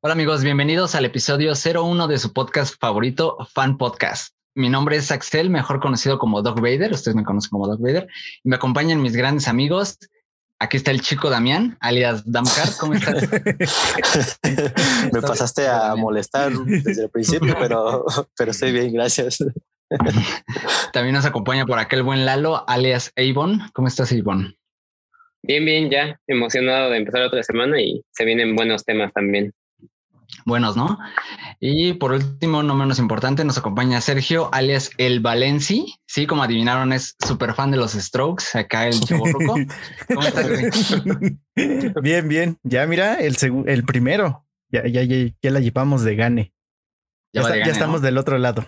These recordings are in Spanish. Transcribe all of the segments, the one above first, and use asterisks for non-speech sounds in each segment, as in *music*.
Hola amigos, bienvenidos al episodio 01 de su podcast favorito, Fan Podcast. Mi nombre es Axel, mejor conocido como Doc Vader. Ustedes me conocen como Doc Vader. Y me acompañan mis grandes amigos. Aquí está el chico Damián, alias Damcar. ¿Cómo estás? *laughs* me pasaste a molestar desde el principio, pero, pero estoy bien, gracias. *laughs* También nos acompaña por aquel buen Lalo, alias Avon. ¿Cómo estás, Avon? Bien, bien, ya emocionado de empezar otra semana y se vienen buenos temas también buenos, ¿no? Y por último, no menos importante, nos acompaña Sergio, alias El Valenci. Sí, como adivinaron, es súper fan de los Strokes. Acá el Chaborruco. *laughs* ¿Cómo estás, *laughs* Bien, bien. Ya mira, el, el primero. Ya, ya, ya, la llevamos de gane. Ya, estamos del otro lado.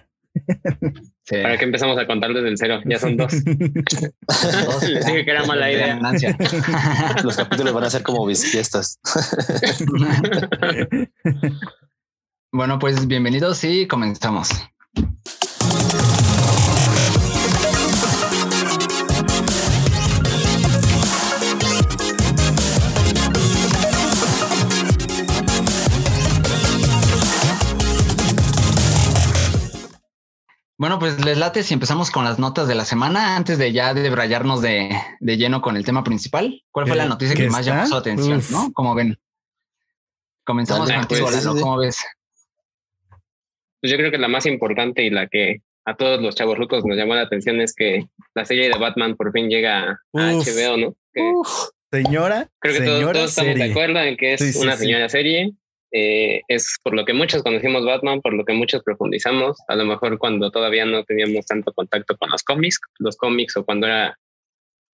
Para que empezamos a contar desde el cero. Ya son dos. *laughs* *laughs* Les dije que era mala idea. *laughs* Los capítulos van a ser como mis fiestas. bueno, pues bienvenidos y comenzamos. Bueno, pues les late si empezamos con las notas de la semana antes de ya debrayarnos de, de lleno con el tema principal. ¿Cuál fue la noticia que más llamó su atención? ¿No? Como ven. Comenzamos contigo, pues, ¿Cómo ves? Pues yo creo que la más importante y la que a todos los chavos locos nos llamó la atención es que la serie de Batman por fin llega a HBO, ¿no? señora. Creo que todos, estamos de acuerdo en que es una señora serie eh, es por lo que muchos conocimos Batman, por lo que muchos profundizamos, a lo mejor cuando todavía no teníamos tanto contacto con los cómics, los cómics o cuando era,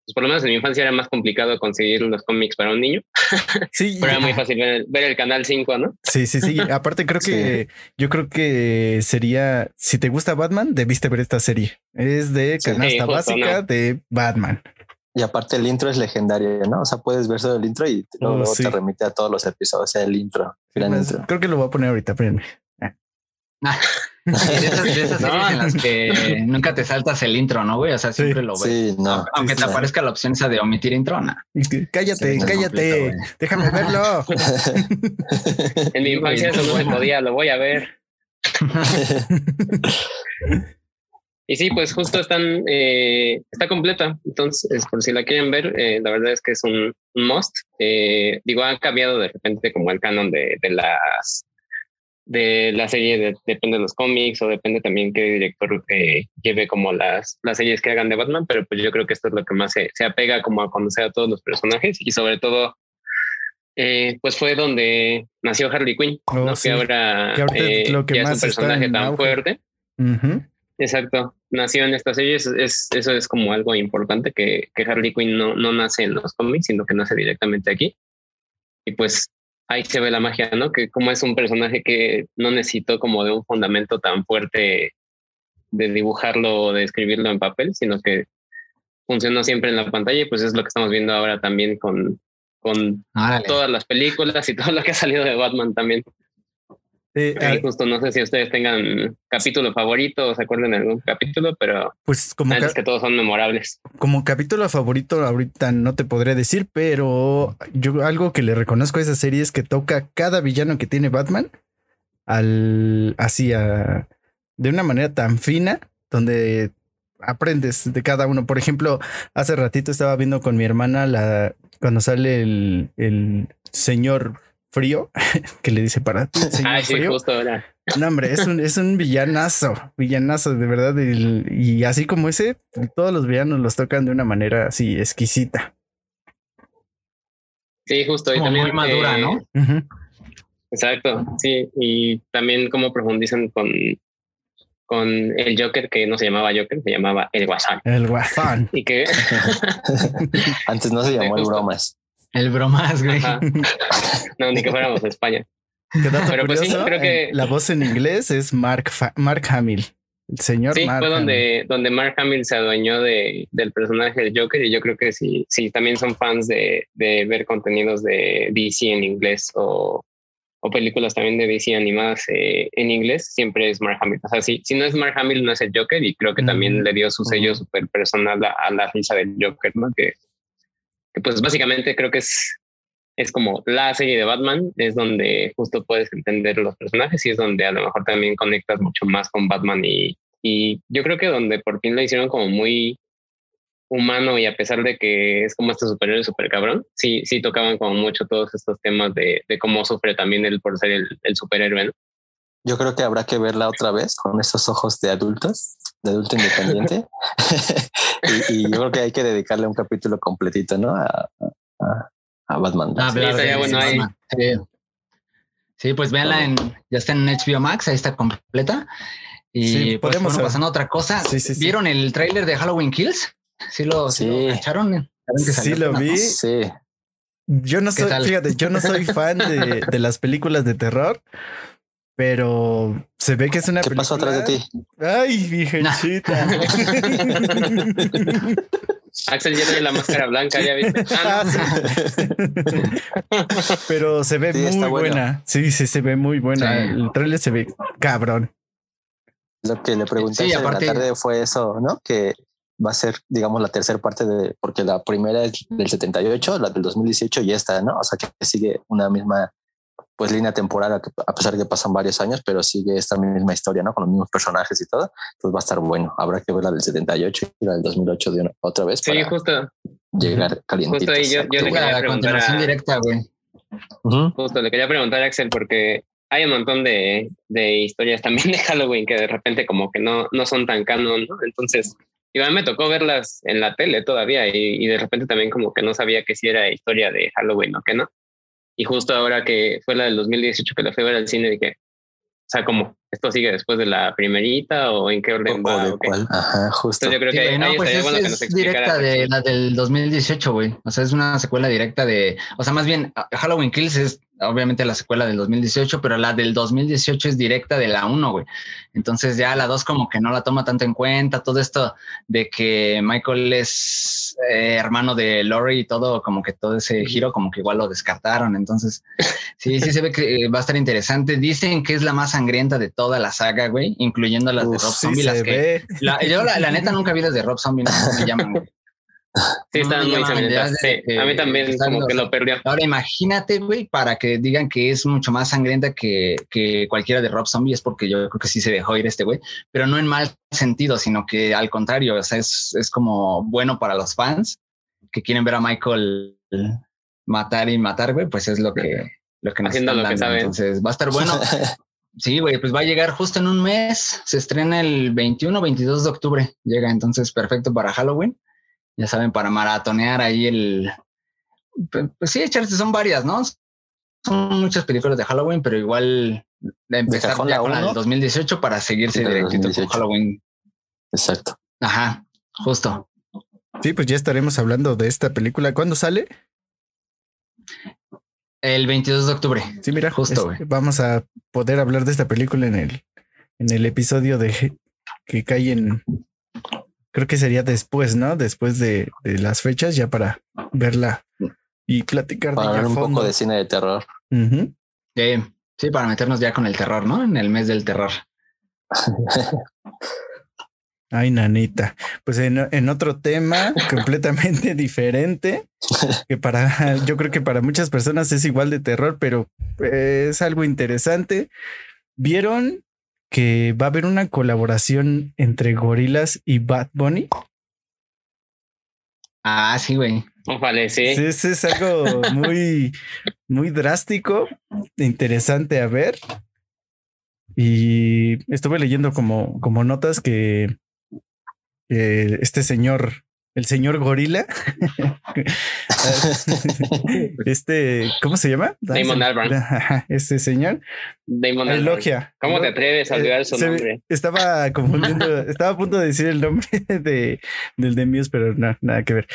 pues por lo menos en mi infancia era más complicado conseguir los cómics para un niño. *laughs* Sí. Pero era muy fácil ver el, canal 5, ¿no? Sí, sí, sí. Aparte creo *laughs* que yo creo que sería, si te gusta Batman, debiste ver esta serie. Es de canasta básica de Batman. Y aparte el intro es legendario, ¿no? O sea, puedes ver solo el intro y luego, oh, te remite a todos los episodios, o sea, el intro, Creo que lo voy a poner ahorita, espérenme. Ah. *laughs* de esas, no, en *laughs* las que nunca te saltas el intro, ¿no, güey? O sea, siempre lo ves. Sí, no. Aunque te aparezca la opción esa de omitir intro, no. Cállate, cállate. déjame verlo. *laughs* en mi infancia eso no se podía, lo voy a ver. Y sí, pues justo están, eh, está completa. Entonces, por si la quieren ver, eh, la verdad es que es un, must. Eh, digo, ha cambiado de repente como el canon de, de las de la serie, depende de los cómics o depende también qué director lleve como las, las series que hagan de Batman, pero pues yo creo que esto es lo que más se, se apega como a conocer a todos los personajes y sobre todo pues fue donde nació Harley Quinn, oh, ¿no? que ahora lo que ya es un personaje tan fuerte. Exacto, nació en esta serie, es, eso es como algo importante, que, que Harley Quinn no, no nace en los cómics, sino que nace directamente aquí. Y pues ahí se ve la magia, ¿no? Que como es un personaje que no necesitó como de un fundamento tan fuerte de dibujarlo o de escribirlo en papel, sino que funcionó siempre en la pantalla y pues es lo que estamos viendo ahora también con, con todas las películas y todo lo que ha salido de Batman también. Sí, justo no sé si ustedes tengan capítulo favorito o se acuerdan de algún capítulo, pero pues como es que todos son memorables. Como capítulo favorito ahorita no te podré decir, pero yo algo que le reconozco a esa serie es que toca cada villano que tiene Batman al así de una manera tan fina donde aprendes de cada uno. Por ejemplo, hace ratito estaba viendo con mi hermana la cuando sale el, el señor frío, *laughs* que le dice para *laughs* ti. Ah, sí, justo ahora. No, hombre, es un, es un villanazo, villanazo, de verdad. Y, así como ese, todos los villanos los tocan de una manera así exquisita. Sí, justo. y también, muy madura, ¿no? Exacto, sí. Y también como profundizan con, con el Joker, que no se llamaba Joker, se llamaba el Guasán. El Guasán. y que... *laughs* Antes no se llamó el Bromas. El bromas, güey. *laughs* No, ni que fuéramos a España. Pero pues sí, creo que la voz en inglés es Mark, Mark Hamill. El señor sí, fue donde, donde Mark Hamill se adueñó de, del personaje del Joker y yo creo que sí, sí también son fans de, de ver contenidos de DC en inglés o, o películas también de DC animadas eh, en inglés, siempre es Mark Hamill. O sea, si, si no es Mark Hamill, no es el Joker y creo que también le dio su sello súper personal a, a, la risa del Joker, ¿no? Que, que pues básicamente creo que es es como la serie de Batman, es donde justo puedes entender los personajes y es donde a lo mejor también conectas mucho más con Batman y, y yo creo que donde por fin lo hicieron como muy humano y a pesar de que es como este superhéroe super cabrón, sí, sí tocaban como mucho todos estos temas de, de cómo sufre también él por ser el, el superhéroe. ¿no? Yo creo que habrá que verla otra vez con esos ojos de adultos, de adulto independiente. *laughs* y, y, yo creo que hay que dedicarle un capítulo completito, ¿no? A, a, a Batman. Ah, Sí, bueno ahí. sí. Sí, pues véanla en, ya está en HBO Max, ahí está completa. Y Sí, pues, podemos- bueno, pasando a otra cosa. Sí, sí, sí. ¿Vieron el tráiler de Halloween Kills? Sí lo, sí. Sí. lo cacharon. ¿Saben que Sí salió lo apenas, vi. Sí, Yo no ¿Qué soy, tal? fíjate, yo no soy *laughs* fan de, de las películas de terror, pero se ve que es una ¿qué película. pasó atrás de ti? Ay, virgencita. *laughs* Axel ya trae la máscara blanca, ya viste. *laughs* Ah, no. Pero se ve Sí, muy bueno. buena. Sí, sí, se ve muy buena. Sí. El trailer se ve cabrón. Lo que le pregunté Sí, aparte- la tarde fue eso, ¿no? Que va a ser, digamos, la tercera parte de, porque la primera es del 78, la del 2018 y esta, ¿no? O sea, que sigue una misma, pues, línea temporal, a pesar de que pasan varios años, pero sigue esta misma historia, ¿no? Con los mismos personajes y todo. Entonces va a estar bueno. Habrá que ver la del 78 y la del 2008 de una, otra vez Sí, para justo, llegar calientitos. Justo ahí yo- yo le quería preguntar a- directa, güey. Ujú. justo le quería preguntar a Axel porque hay un montón de, de historias también de Halloween que de repente como que no, no son tan canon, ¿no? Entonces, igual me tocó verlas en la tele todavía y, y de repente también como que no sabía que si era historia de Halloween o que no. Y justo ahora que fue la del 2018 que la fui a ver al cine dije, o sea, como esto sigue después de la primerita o en qué orden O va de cuál. Ajá, justo. Entonces yo creo Sí, que güey, no, ahí pues es, bueno que es nos explicara. directa de la del 2018, güey. O sea, es una secuela directa de, o sea, más bien Halloween Kills es obviamente la secuela del 2018, pero la del 2018 es directa de la 1, güey. Entonces ya la 2 como que no la toma tanto en cuenta, todo esto de que Michael es eh, hermano de Laurie y todo, como que todo ese giro como que igual lo descartaron. Entonces, sí, sí se ve que eh, va a estar interesante. Dicen que es la más sangrienta de toda la saga, güey, incluyendo las de Rob Sí, Zombie, las se que la, yo la, la neta nunca vi las de Rob Zombie, no me llaman. güey. Sí, estaban me muy sangrientas. Sí, que a mí también como los- que lo perdió. Ahora imagínate, güey, para que digan que es mucho más sangrienta que, que cualquiera de Rob Zombie, es porque yo creo que sí se dejó ir este güey, pero no en mal sentido, sino que al contrario, o sea, es, es como bueno para los fans que quieren ver a Michael matar y matar, güey, pues es lo que, lo que nos Haciendo están lo que saben. Entonces va a estar bueno. *laughs* Sí, güey, pues va a llegar justo en un mes. Se estrena el 21 22 de octubre. Llega entonces perfecto para Halloween. Ya saben, para maratonear ahí el. Pues, sí, echarse, son varias, ¿no? Son muchas películas de Halloween, pero igual de empezar la con la del uno. 2018 para seguirse del directito con 2018. Halloween. Exacto. Ajá, justo. Sí, pues ya estaremos hablando de esta película. ¿Cuándo sale? El 22 de octubre. Sí, mira, Justo, es- vamos a poder hablar de esta película en el, en el episodio de que cae en. Creo que sería después, ¿no? Después de, de las fechas, ya para verla y platicar de Para ver a un fondo. poco de cine de terror. Eh, sí, para meternos ya con el terror, ¿no? En el mes del terror. *laughs* Ay, nanita. Pues en, en otro tema *laughs* completamente diferente, que para, *laughs* yo creo que para muchas personas es igual de terror, pero es algo interesante. ¿Vieron que va a haber una colaboración entre Gorilas y Bad Bunny? Ah, sí, güey. Ojalá, sí. Sí, sí, es algo *laughs* muy, muy drástico, interesante a ver. Y estuve leyendo como, como notas que, que este señor, el señor gorila, *laughs* este, ¿cómo se llama? Damon Albarn. Ajá, Este señor Damon Albarn. elogia. ¿Cómo te atreves a olvidar su Se- nombre? Estaba confundiendo, *laughs* estaba a punto de decir el nombre *laughs* de, del de Muse, pero no, nada que ver.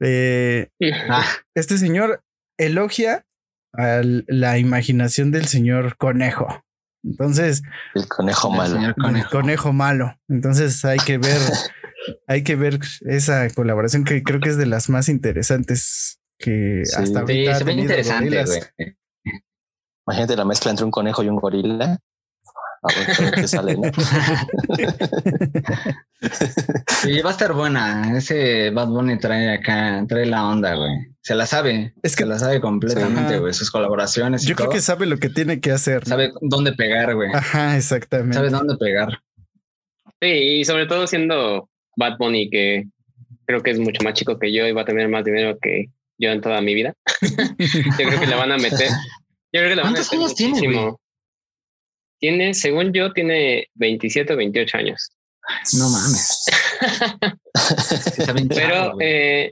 Eh, Ah, este señor elogia a la imaginación del señor conejo. Entonces, El conejo el malo. el conejo. conejo malo. Entonces hay que ver, hay que ver esa colaboración que creo que es de las más interesantes que Sí. hasta Sí, ahorita ha se ve tenido interesante, Gorillaz. güey. Imagínate la mezcla entre un conejo y un gorila. A ver qué sale, ¿no? *laughs* Y va a estar buena. Ese Bad Bunny trae acá, trae la onda, güey. Se la sabe. Es que- se la sabe completamente, güey. Sus colaboraciones. y Yo creo que sabe lo que tiene que hacer. sabe dónde pegar, güey. Ajá, exactamente. Sabe dónde pegar. Sí, y sobre todo siendo Bad Bunny, que creo que es mucho más chico que yo y va a tener más dinero que yo en toda mi vida. *laughs* yo creo que le van a meter. Yo creo que le van a ¿Cuántos meter años tiene, muchísimo. güey? Tiene, según yo, tiene 27 o 28 años. No mames. Chavo, *laughs* Pero eh,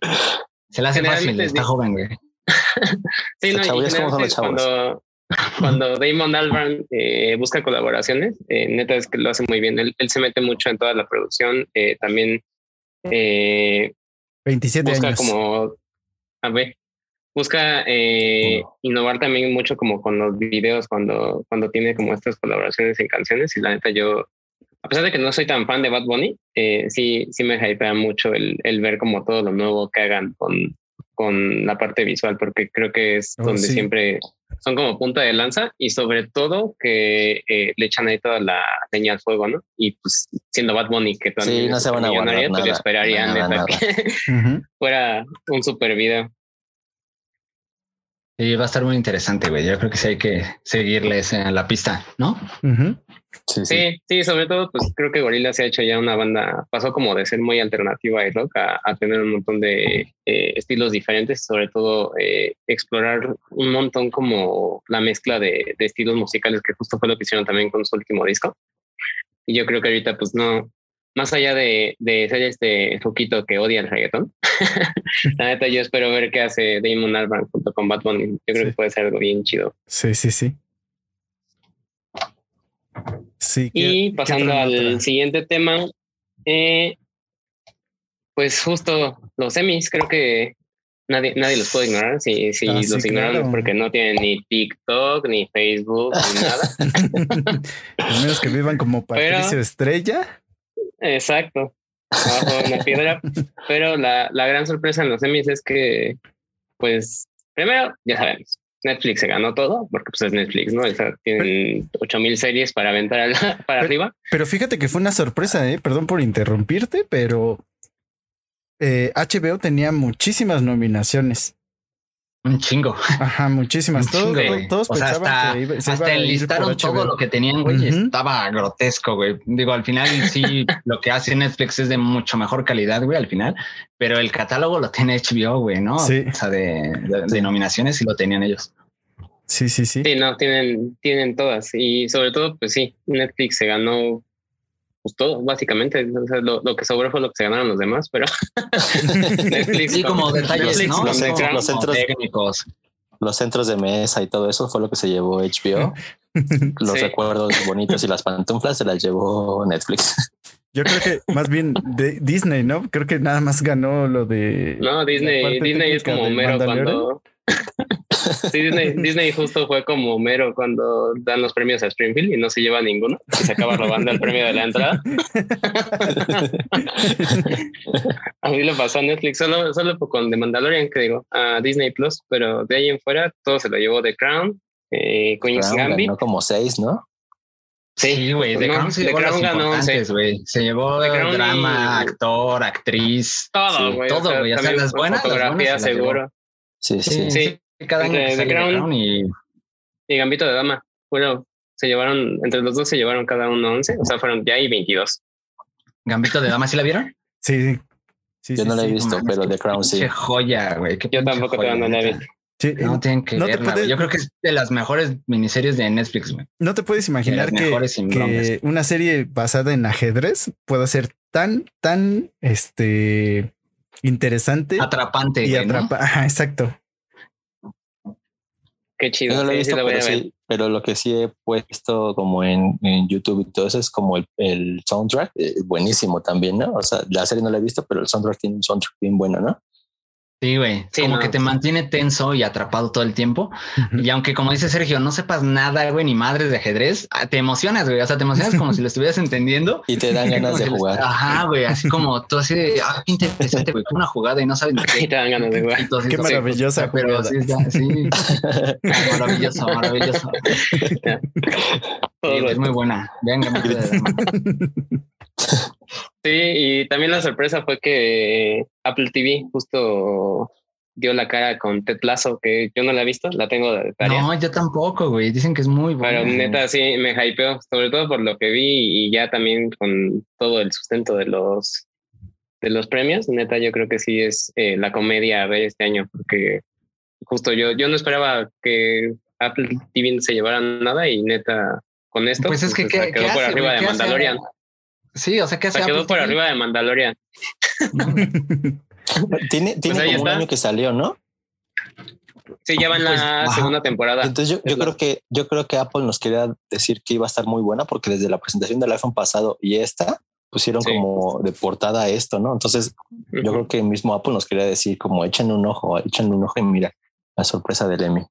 se le hace fácil. Está joven, güey. *laughs* sí, no, y es como son los generalmente cuando, *laughs* cuando Damon Albarn eh, busca colaboraciones, eh, neta es que lo hace muy bien. Él, él se mete mucho en toda la producción. eh, también eh, 27 busca años. como, a ver, busca eh, innovar también mucho como con los videos cuando, cuando tiene como estas colaboraciones en canciones y la neta yo, a pesar de que no soy tan fan de Bad Bunny, eh, sí, sí me hypea mucho el, el ver como todo lo nuevo que hagan con, con la parte visual, porque creo que es Oh, donde sí. siempre son como punta de lanza y sobre todo que eh, le echan ahí toda la leña al fuego, ¿no? Y pues siendo Bad Bunny que también Sí, no se van a guardar pues nada, esperaría nada, nada. que *laughs* fuera un super video. Y va a estar muy interesante, güey. Yo creo que sí hay que seguirles en la pista, ¿no? Sí, sí. Sí, sí, sobre todo, pues creo que Gorilla se ha hecho ya una banda, pasó como de ser muy alternativa y rock a, a tener un montón de eh, estilos diferentes, sobre todo eh, explorar un montón como la mezcla de, de estilos musicales, que justo fue lo que hicieron también con su último disco. Y yo creo que ahorita, pues no, más allá de, de ser este foquito que odia el reggaetón, *laughs* la neta yo espero ver qué hace Damon Albarn junto con Bunny. Yo creo Sí. que puede ser algo bien chido. Sí, sí, sí. Sí. ¿qué- Y qué pasando al siguiente tema, eh, pues justo los semis, creo que nadie, nadie los puede ignorar. Si, si Ah, los sí, claro. es porque no tienen ni TikTok, ni Facebook, ni *laughs* nada. Al menos que vivan como *laughs* Pero- Patricio Estrella. Exacto, abajo de una piedra. *laughs* Pero la, la gran sorpresa en los semis es que, pues, primero, ya sabemos, Netflix se ganó todo, porque pues es Netflix, ¿no? O sea, tienen 8000 series para aventar *laughs* para Pero- arriba. Pero fíjate que fue una sorpresa, ¿eh? Perdón por interrumpirte, pero eh, HBO tenía muchísimas nominaciones. Un chingo. Ajá, muchísimas. Un Todos, chingo, todos- O sea, pensaban hasta, que iba, se iba hasta a ir enlistaron por todo lo que tenían, güey. Estaba grotesco, güey. Digo, al final sí, *laughs* lo que hace Netflix es de mucho mejor calidad, güey, al final. Pero el catálogo lo tiene HBO, güey, ¿no? Sí. O sea, de, de, de nominaciones sí lo tenían ellos. Sí, sí, sí. Sí, no, tienen, tienen todas. Y sobre todo, pues sí, Netflix se ganó pues todo, básicamente. O sea, lo, lo que sobró fue lo que se ganaron los demás, pero *laughs* Netflix. Sí, como detalles, Netflix ¿no? los centros- Crown, los centros- técnicos. Los centros de mesa y todo eso fue lo que se llevó HBO. *laughs* Los Sí. recuerdos bonitos y las pantuflas se las llevó Netflix. *laughs* Yo creo que más bien de Disney, ¿no? Creo que nada más ganó lo de. No, Disney, Disney es como Mandalorian. cuando. Sí, Disney, *laughs* Disney justo fue como Homero cuando dan los premios a Springfield y no se lleva ninguno y se acaba robando el premio de la entrada. *laughs* A mí le pasó a Netflix solo, solo con The Mandalorian, que digo, a Disney Plus, pero de ahí en fuera todo se lo llevó The Crown, eh, Queen's Brown Gambit. ganó como seis, ¿no? Sí, güey. The no, Crown se The llevó Crown importantes, güey. Se llevó The Crown drama, y- actor, actriz. Todo, sí, güey. todo, güey. O sea, también las buenas, las Fotografía, buenas se las llevó. seguro. Sí, sí. Sí. Cada año The Crown- Crown y Y Gambito de Dama. Bueno, se llevaron, entre los dos se llevaron cada uno 11, o sea, fueron ya y 22. Gambito de Dama, ¿sí la vieron? Sí, sí. Yo sí, no la he visto, pero The Crown sí. Qué joya, güey. qué Yo tampoco joya, no la visto. Sí, No tienen que No te verla, puedes- Yo creo que es de las mejores miniseries de Netflix, güey. No te puedes imaginar que, que una serie basada en ajedrez pueda ser tan, tan este interesante Atrapante, y ¿no? atrapa. Ajá, exacto. Qué chido. No lo he sí visto, pero, sí, pero lo que sí he puesto como en, en YouTube y todo eso es como el, el soundtrack, eh, buenísimo también, ¿no? O sea, la serie no la he visto, pero el soundtrack tiene un soundtrack bien bueno, ¿no? Sí, güey. Sí, como no. que te mantiene tenso y atrapado todo el tiempo. Y aunque, como dice Sergio, no sepas nada, güey, ni madres de ajedrez, ah, te emocionas, güey. O sea, te emocionas como si lo estuvieras entendiendo. *laughs* Y te dan ganas de lo- jugar. Ajá, güey. Así como tú así de, ah, qué interesante, güey. Una jugada y no sabes *laughs* ni Y qué. te dan ganas de jugar. Así, Qué sí, maravillosa Pero jugada. sí, está- *laughs* sí. Maravilloso, maravilloso. es muy buena. Venga, Sí, y también la sorpresa fue que Apple TV justo dio la cara con Ted Lasso, que yo no la he visto, la tengo de tarea. No, yo tampoco, güey. Dicen que es muy buena. Pero neta sí me hypeó, sobre todo por lo que vi y ya también con todo el sustento de los de los premios. Neta, yo creo que sí es eh, la comedia a ver este año, porque justo yo, yo no esperaba que Apple TV se llevara nada y neta con esto pues es que pues, quedó por arriba de Mandalorian. Sí, o sea que se quedó por arriba de Mandalorian. *laughs* tiene tiene pues como un año que salió, ¿no? Sí, ya va en la pues, segunda temporada. Entonces yo, yo creo que yo creo que Apple nos quería decir que iba a estar muy buena porque desde la presentación del iPhone pasado y esta pusieron como de portada esto, ¿no? Entonces yo creo que el mismo Apple nos quería decir como echen un ojo, echen un ojo y mira la sorpresa del Emmy.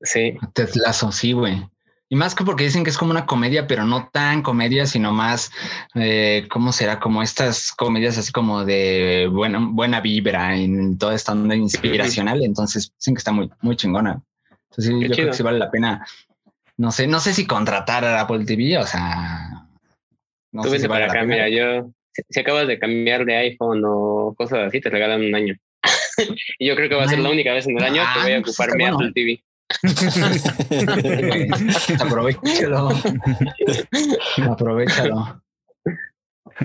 Sí. Teslazo, sí, güey. Y más que porque dicen que es como una comedia, pero no tan comedia, sino más, eh, ¿cómo será? Como estas comedias así como de buena, buena vibra en toda esta onda inspiracional. Entonces dicen que está muy, muy chingona. Entonces yo creo que sí vale la pena. No sé, no sé si contratar a Apple TV, o sea. No sé si vale para acá, mira, yo, si acabas de cambiar de iPhone o cosas así, te regalan un año. *laughs* y yo creo que va a ser la única vez en el año que voy a ah, pues ocupar mi Apple TV. Aprovechalo. Aprovechalo.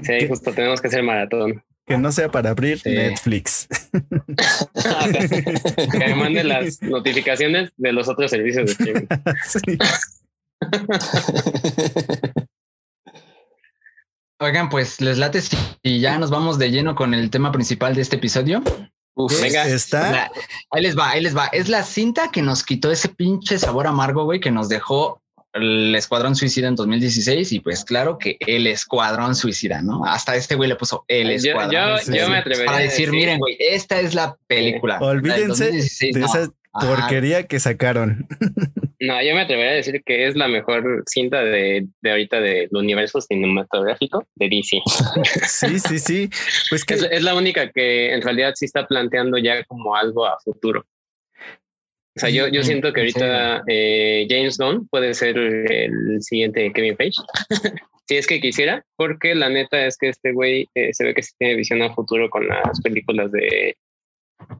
Sí, justo tenemos que hacer maratón. Que no sea para abrir Netflix. *laughs* que me mande las notificaciones de los otros servicios de streaming. *laughs* Oigan, pues les late y ya nos vamos de lleno con el tema principal de este episodio. Uf, venga. Está. ahí les va, ahí les va. Es la cinta que nos quitó ese pinche sabor amargo, güey, que nos dejó el Escuadrón Suicida en 2016 y pues claro que el Escuadrón Suicida, ¿no? Hasta este güey le puso el Escuadrón. Yo, yo, me atrevería a decir, miren, güey, esta es la película. Olvídense de esa porquería que sacaron. *laughs* No, yo me atrevería a decir que es la mejor cinta de, de ahorita del universo cinematográfico de DC. *laughs* Sí, sí, sí. Pues que es, la única que en realidad sí está planteando ya como algo a futuro. O sea, yo, yo siento que ahorita eh, James Gunn puede ser el siguiente Kevin Page. *laughs* si es que quisiera, porque la neta es que este güey eh, se ve que sí tiene visión a futuro con las películas de,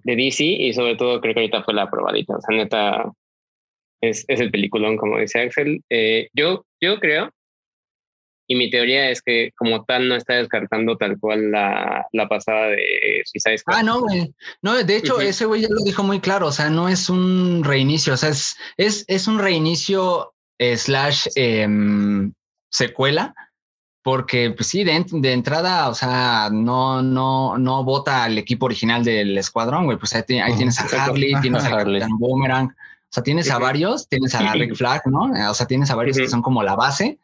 de DC y sobre todo creo que ahorita fue la probadita. O sea, neta, es, es el peliculón, como dice Axel. Eh, yo, yo creo, y mi teoría es que como tal no está descartando tal cual la, la pasada de Suicide Squad. Ah, no, güey. No, de hecho, ese güey ya lo dijo muy claro. O sea, no es un reinicio, o sea, es, es, es un reinicio slash em, secuela porque pues sí, de, de, entrada, o sea, no, no, no vota al equipo original del escuadrón, güey. Pues ahí, tienes a Harley, tienes a Capitán Boomerang, o sea, tienes a varios, tienes a Rick *clears throat* Flag, ¿no? O sea, tienes a varios que son como la base,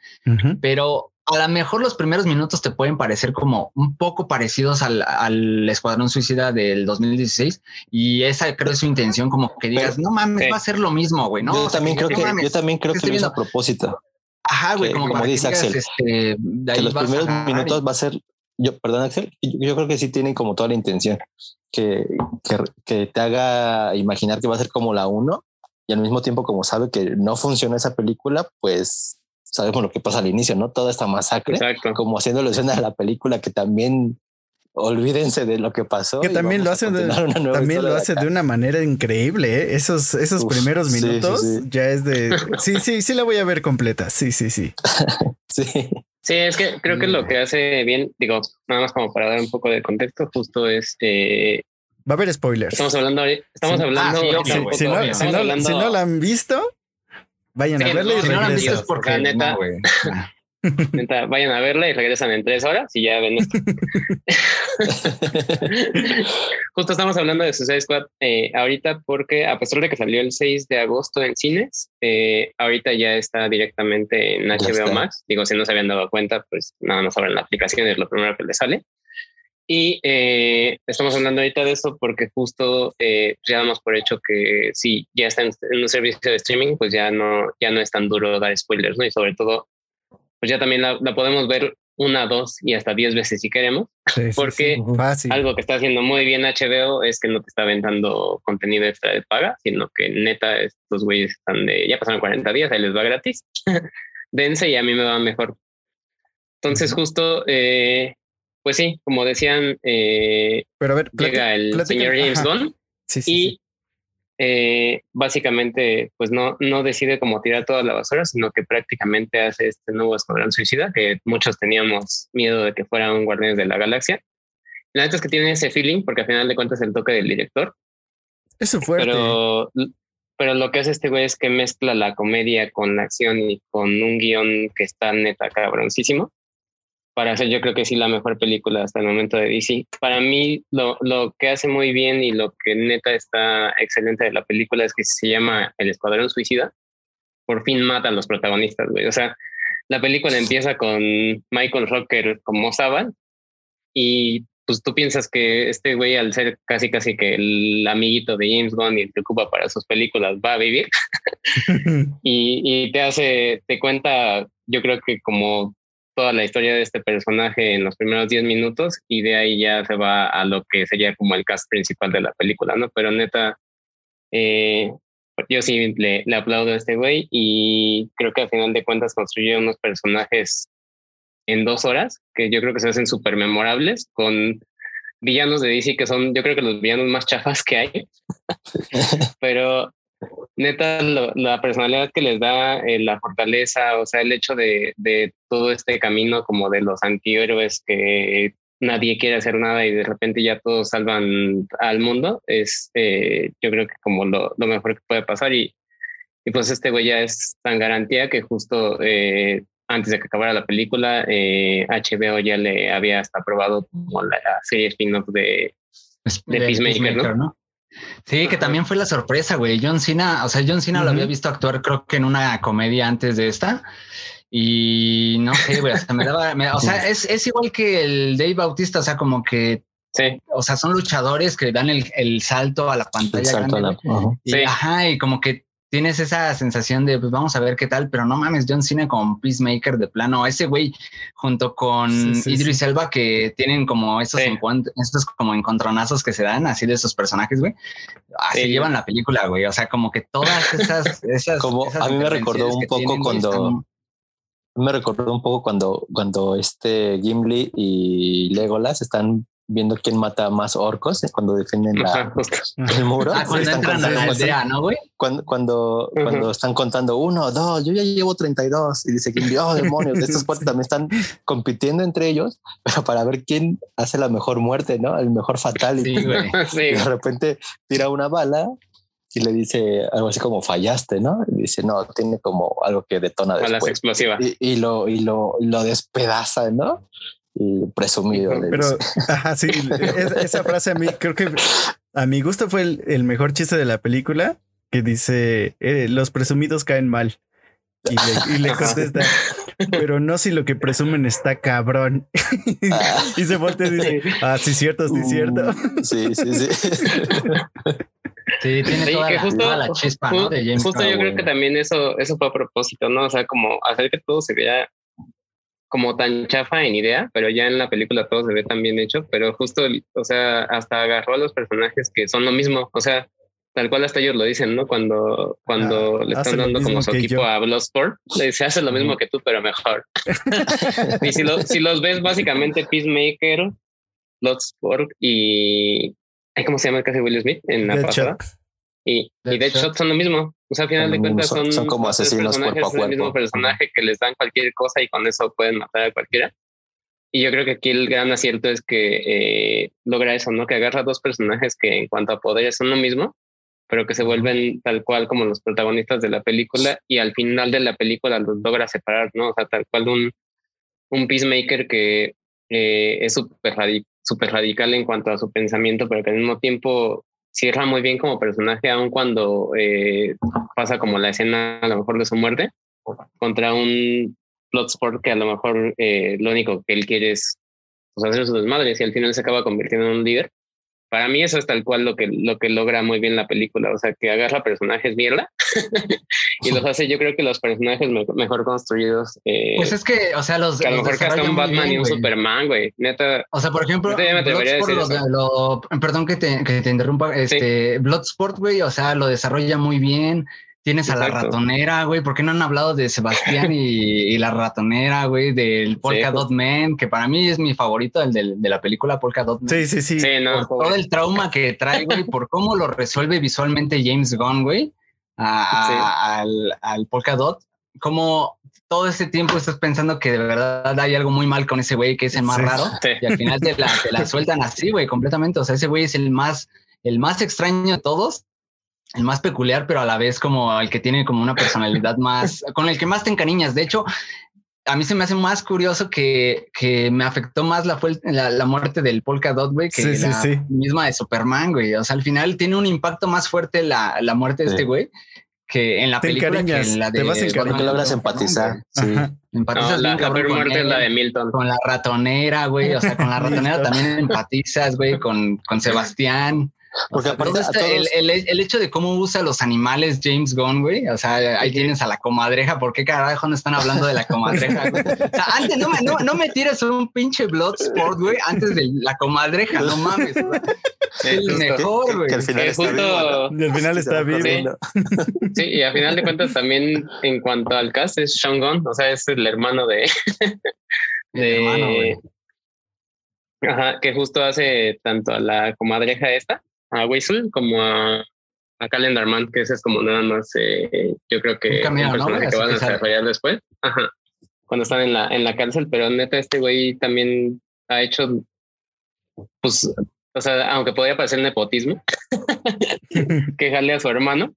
pero a lo mejor los primeros minutos te pueden parecer como un poco parecidos al, Escuadrón Suicida del 2016 y esa creo es su intención como que digas, no mames, va a ser lo mismo, güey, ¿no? Yo también creo que, yo también creo que, lo hizo a propósito. Ajá, güey, como, dice Axel, este, que los primeros minutos va a ser, yo, perdón Axel, yo, creo que sí tienen como toda la intención, que, que, que te haga imaginar que va a ser como la uno y al mismo tiempo como sabe que no funciona esa película, pues sabemos lo que pasa al inicio, ¿no? Toda esta masacre, como haciendo alusión a la película que también olvídense de lo que pasó. Que también lo hace de, también lo hace de una manera increíble, ¿eh? Esos, esos primeros minutos ya es de *laughs* sí, sí, sí la voy a ver completa. Sí, sí, sí. sí. Sí, es que creo que lo que hace bien, digo, nada más como para dar un poco de contexto, justo es eh, Va a haber spoilers. Estamos hablando, estamos hablando, si, no, la han visto, vayan a verla y regresan. porque neta, *laughs* vayan a verla y regresan en tres horas y ya ven esto. *laughs* Justo estamos hablando de Suicide Squad eh, ahorita porque a pesar de que salió el 6 de agosto en cines, eh, ahorita ya está directamente en HBO Max. Digo, si no se habían dado cuenta, pues nada más abren la aplicación, es lo primero que les sale. Y eh, estamos hablando ahorita de esto porque justo eh, ya damos por hecho que si ya está en, un servicio de streaming, pues ya no, ya no es tan duro dar spoilers, ¿no? Y sobre todo, pues ya también la, podemos ver una, dos y hasta diez veces si queremos, porque algo que está haciendo muy bien HBO es que no te está aventando contenido extra de paga, sino que neta estos güeyes están de, ya pasaron 40 días, ahí les va gratis. *laughs* densa y a mí me va mejor. Entonces, justo, eh, pues sí, como decían, eh, Pero a ver, llega el señor James Gunn y eh, básicamente, pues no, no decide como tirar toda la basura, sino que prácticamente hace este nuevo Escuadrón Suicida, que muchos teníamos miedo de que fuera un Guardianes de la Galaxia. La neta es que tiene ese feeling, porque al final de cuentas el toque del director. Eso fuerte. Pero, pero lo que hace este güey es que mezcla la comedia con la acción y con un guion que está neta cabroncísimo para hacer yo creo que sí la mejor película hasta el momento de DC. Para mí lo, lo, que hace muy bien y lo que neta está excelente de la película es que se llama El Escuadrón Suicida. Por fin matan los protagonistas, güey. O sea, la película empieza con Michael Rocker como Saban y pues tú piensas que este güey al ser casi casi que el amiguito de James Bond y el que ocupa para sus películas va a vivir *laughs* y, y te hace, te cuenta yo creo que como toda la historia de este personaje en los primeros 10 minutos y de ahí ya se va a lo que sería como el cast principal de la película, ¿no? Pero neta, eh, yo sí le, le, aplaudo a este güey y creo que al final de cuentas construyó unos personajes en dos horas que yo creo que se hacen súper memorables con villanos de DC que son, yo creo que los villanos más chafas que hay, *laughs* pero neta la personalidad que les da, eh, la fortaleza, o sea, el hecho de, de, todo este camino como de los antihéroes que nadie quiere hacer nada y de repente ya todos salvan al mundo, es eh, yo creo que como lo, lo, mejor que puede pasar y, y pues este güey ya es tan garantía que justo eh, antes de que acabara la película, HBO ya le había hasta aprobado como la serie spin-off de, de, de Peacemaker, Peacemaker, ¿no? Sí, que también fue la sorpresa, güey. John Cena, o sea, John Cena lo había visto actuar, creo que en una comedia antes de esta. Y no sé, güey, hasta me daba, o sea, es, es, igual que el Dave Bautista, o sea, como que, sí. o sea, son luchadores que dan el, el salto a la pantalla. Salto grande, a la, uh -huh. y, sí. Ajá, y como que tienes esa sensación de, pues vamos a ver qué tal, pero no mames, John Cena con Peacemaker de plano, ese güey junto con sí, sí, Idris sí. Elba que tienen como esos, estos como encontronazos que se dan así de esos personajes, güey, así llevan la película, güey, o sea, como que todas esas... *laughs* esas como esas a mí me recordó un poco tienen, cuando... Están... Me recordó un poco cuando, cuando este Gimli y Legolas están viendo quién mata más orcos cuando defienden la, el muro. Ah, cuando están entran contando, a la aldea, ¿no, güey? Cuando, cuando, uh -huh. cuando, están contando uno, dos, yo ya llevo 32 y dice que oh, demonios, estos cuatro también están compitiendo entre ellos, pero para ver quién hace la mejor muerte, ¿no? El mejor fatality. Sí, sí. *laughs* Y de repente tira una bala y le dice algo así como fallaste, ¿no? Y dice, no, tiene como algo que detona Balas después. explosivas. Y, y, lo, y, lo, y lo despedaza, ¿no? Y presumido. Pero, ajá, sí, *laughs* es, esa frase a mí creo que a mi gusto fue el, el mejor chiste de la película que dice eh, los presumidos caen mal. Y le, y le *laughs* contesta, pero no si lo que presumen está cabrón. Ah. *laughs* y se voltea y dice, ah, sí, cierto, sí, cierto. Uh, sí, sí, sí. Sí, tiene sí, toda, que la, justo, toda la chispa, ¿no? De James justo yo creo que también eso, eso fue a propósito, ¿no? O sea, como hacer que todo se vea como tan chafa en idea, pero ya en la película todo se ve tan bien hecho, pero justo, o sea, hasta agarró a los personajes que son lo mismo, o sea, tal cual hasta ellos lo dicen, ¿no? Cuando, cuando ah, le están dando como su equipo yo. a Bloodsport, le dice, hace lo mismo que tú, pero mejor. *laughs* y si, lo, si los ves, básicamente Peacemaker, Bloodsport y... ¿Cómo se llama el caso de Will Smith en la Dead pasada? Shot. Y, y Deadshot son lo mismo. O sea, al final de cuentas son, son como asesinos cuerpo a cuerpo. el mismo personaje que les dan cualquier cosa y con eso pueden matar a cualquiera. Y yo creo que aquí el gran acierto es que eh, logra eso, ¿no? Que agarra dos personajes que en cuanto a poderes son lo mismo, pero que se vuelven tal cual como los protagonistas de la película y al final de la película los logra separar, ¿no? O sea, tal cual un, un peacemaker que eh, es súper radical en cuanto a su pensamiento, pero que al mismo tiempo cierra muy bien como personaje, aun cuando eh, pasa como la escena a lo mejor de su muerte, contra un Bloodsport que a lo mejor eh, lo único que él quiere es pues, hacer sus desmadres y al final se acaba convirtiendo en un líder. Para mí eso es tal cual lo que, lo que logra muy bien la película, o sea, que agarra personajes mierda *laughs* y los hace, yo creo que los personajes me mejor construidos. Eh, pues es que, o sea, los. Que a lo mejor que hasta un Batman bien, y un güey. Superman, güey. Neta. O sea, por ejemplo, Bloodsport, lo, lo, perdón que te, que te interrumpa, este, sí. Bloodsport, güey, o sea, lo desarrolla muy bien. Tienes a la ratonera, güey. ¿Por qué no han hablado de Sebastián y, *laughs* y la ratonera, güey? Del Polka Sí, Dot Man, que para mí es mi favorito, el del- de la película Polka Dot Man. Sí, sí, sí. Sí, no, por todo el trauma que trae, güey, por cómo lo resuelve visualmente James Gunn, güey, a- a- al, al Polka Dot. Como todo ese tiempo estás pensando que de verdad hay algo muy mal con ese güey, que es el más Sí. raro, Sí. y al final te la, te la sueltan así, güey, completamente. O sea, ese güey es el más, el más extraño de todos, el más peculiar, pero a la vez como el que tiene como una personalidad más, *laughs* con el que más te encariñas. De hecho, a mí se me hace más curioso que, que me afectó más la, la, la muerte del Polka Dot, güey, que Sí, sí, la sí. misma de Superman, güey. O sea, al final tiene un impacto más fuerte la, la muerte de Sí. este güey que en la Te película que encariñas, en la de te vas a encariñar. Porque logras empatizar. Sí. Empatizas No, la, bien cabrón con muerte es la él, de Milton. con la ratonera, güey. O sea, con la ratonera también empatizas, güey, con, con *laughs* Sebastián. O Porque sea, aparte este- todos- el, el- el hecho de cómo usa los animales James Gunn, güey. O sea, ahí tienes a la comadreja. ¿Por qué carajo no están hablando de la comadreja? güey? O sea, antes no me, no, no me tires un pinche Bloodsport, güey, antes de la comadreja. No mames. güey. Sí, Es el mejor, que, güey. que al final está justo- vivo, ¿no? Y al final está vivo. Sí, y a final de cuentas también en cuanto al cast es Sean Gunn, o sea, es el hermano de... de hermano, güey. Ajá, que justo hace tanto a la comadreja esta, a Whistle, como a, a Calendar Man, que ese es como nada más, eh, yo creo que Un cameo, un ¿no, personaje que van a desarrollar después. Ajá. Cuando están en la, en la cárcel, pero neta, este güey también ha hecho, pues, o sea, aunque podría parecer nepotismo, *laughs* que jale a su hermano.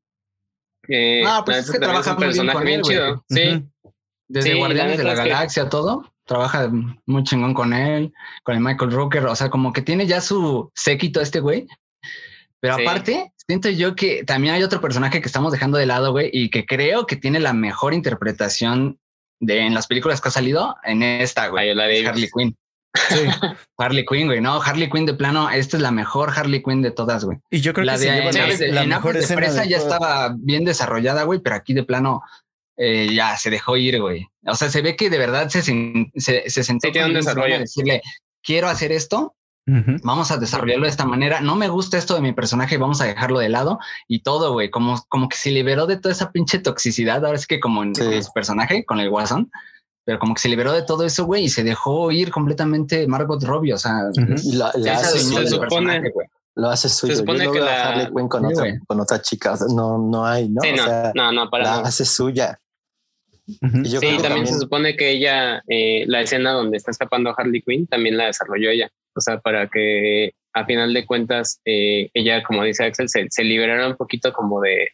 Eh, Ah, pues es que trabaja muy bien con él, güey. chido. Sí. Desde Sí, Guardianes la de la que- Galaxia, todo. Trabaja muy chingón con él, con el Michael Rooker. O sea, como que tiene ya su séquito este güey. Pero Sí. aparte, siento yo que también hay otro personaje que estamos dejando de lado, güey, y que creo que tiene la mejor interpretación de en las películas que ha salido en esta, güey. Es. Harley Quinn. Sí. *laughs* Harley Quinn, güey. No, Harley Quinn de plano, esta es la mejor Harley Quinn de todas, güey. Y yo creo la que de se lleva en la, de, la mejor de de ya estaba bien desarrollada, güey, pero aquí de plano eh, ya se dejó ir, güey. O sea, se ve que de verdad se, se, se sentó Sí, con un desarrollo. a decirle, quiero hacer esto, Vamos a desarrollarlo de esta manera. No me gusta esto de mi personaje, vamos a dejarlo de lado y todo, güey. Como, como que se liberó de toda esa pinche toxicidad. Ahora es que como en Sí. con su personaje, con el Guasón, pero como que se liberó de todo eso, güey, y se dejó ir completamente Margot Robbie. O sea, se hace se suyo, supone- personaje, güey. lo hace suyo. Yo supone no que la- Harley Quinn con, Sí, otra, con otra chica. o sea, no, no hay, ¿no? sí, o no, sea, no, no, para la hace suya. Ujú. Y yo Sí, creo que también, también, se supone que ella, eh, la escena donde está escapando Harley Quinn, también la desarrolló ella. O sea, para que a final de cuentas, eh, ella, como dice Axel, se, se liberara un poquito como de,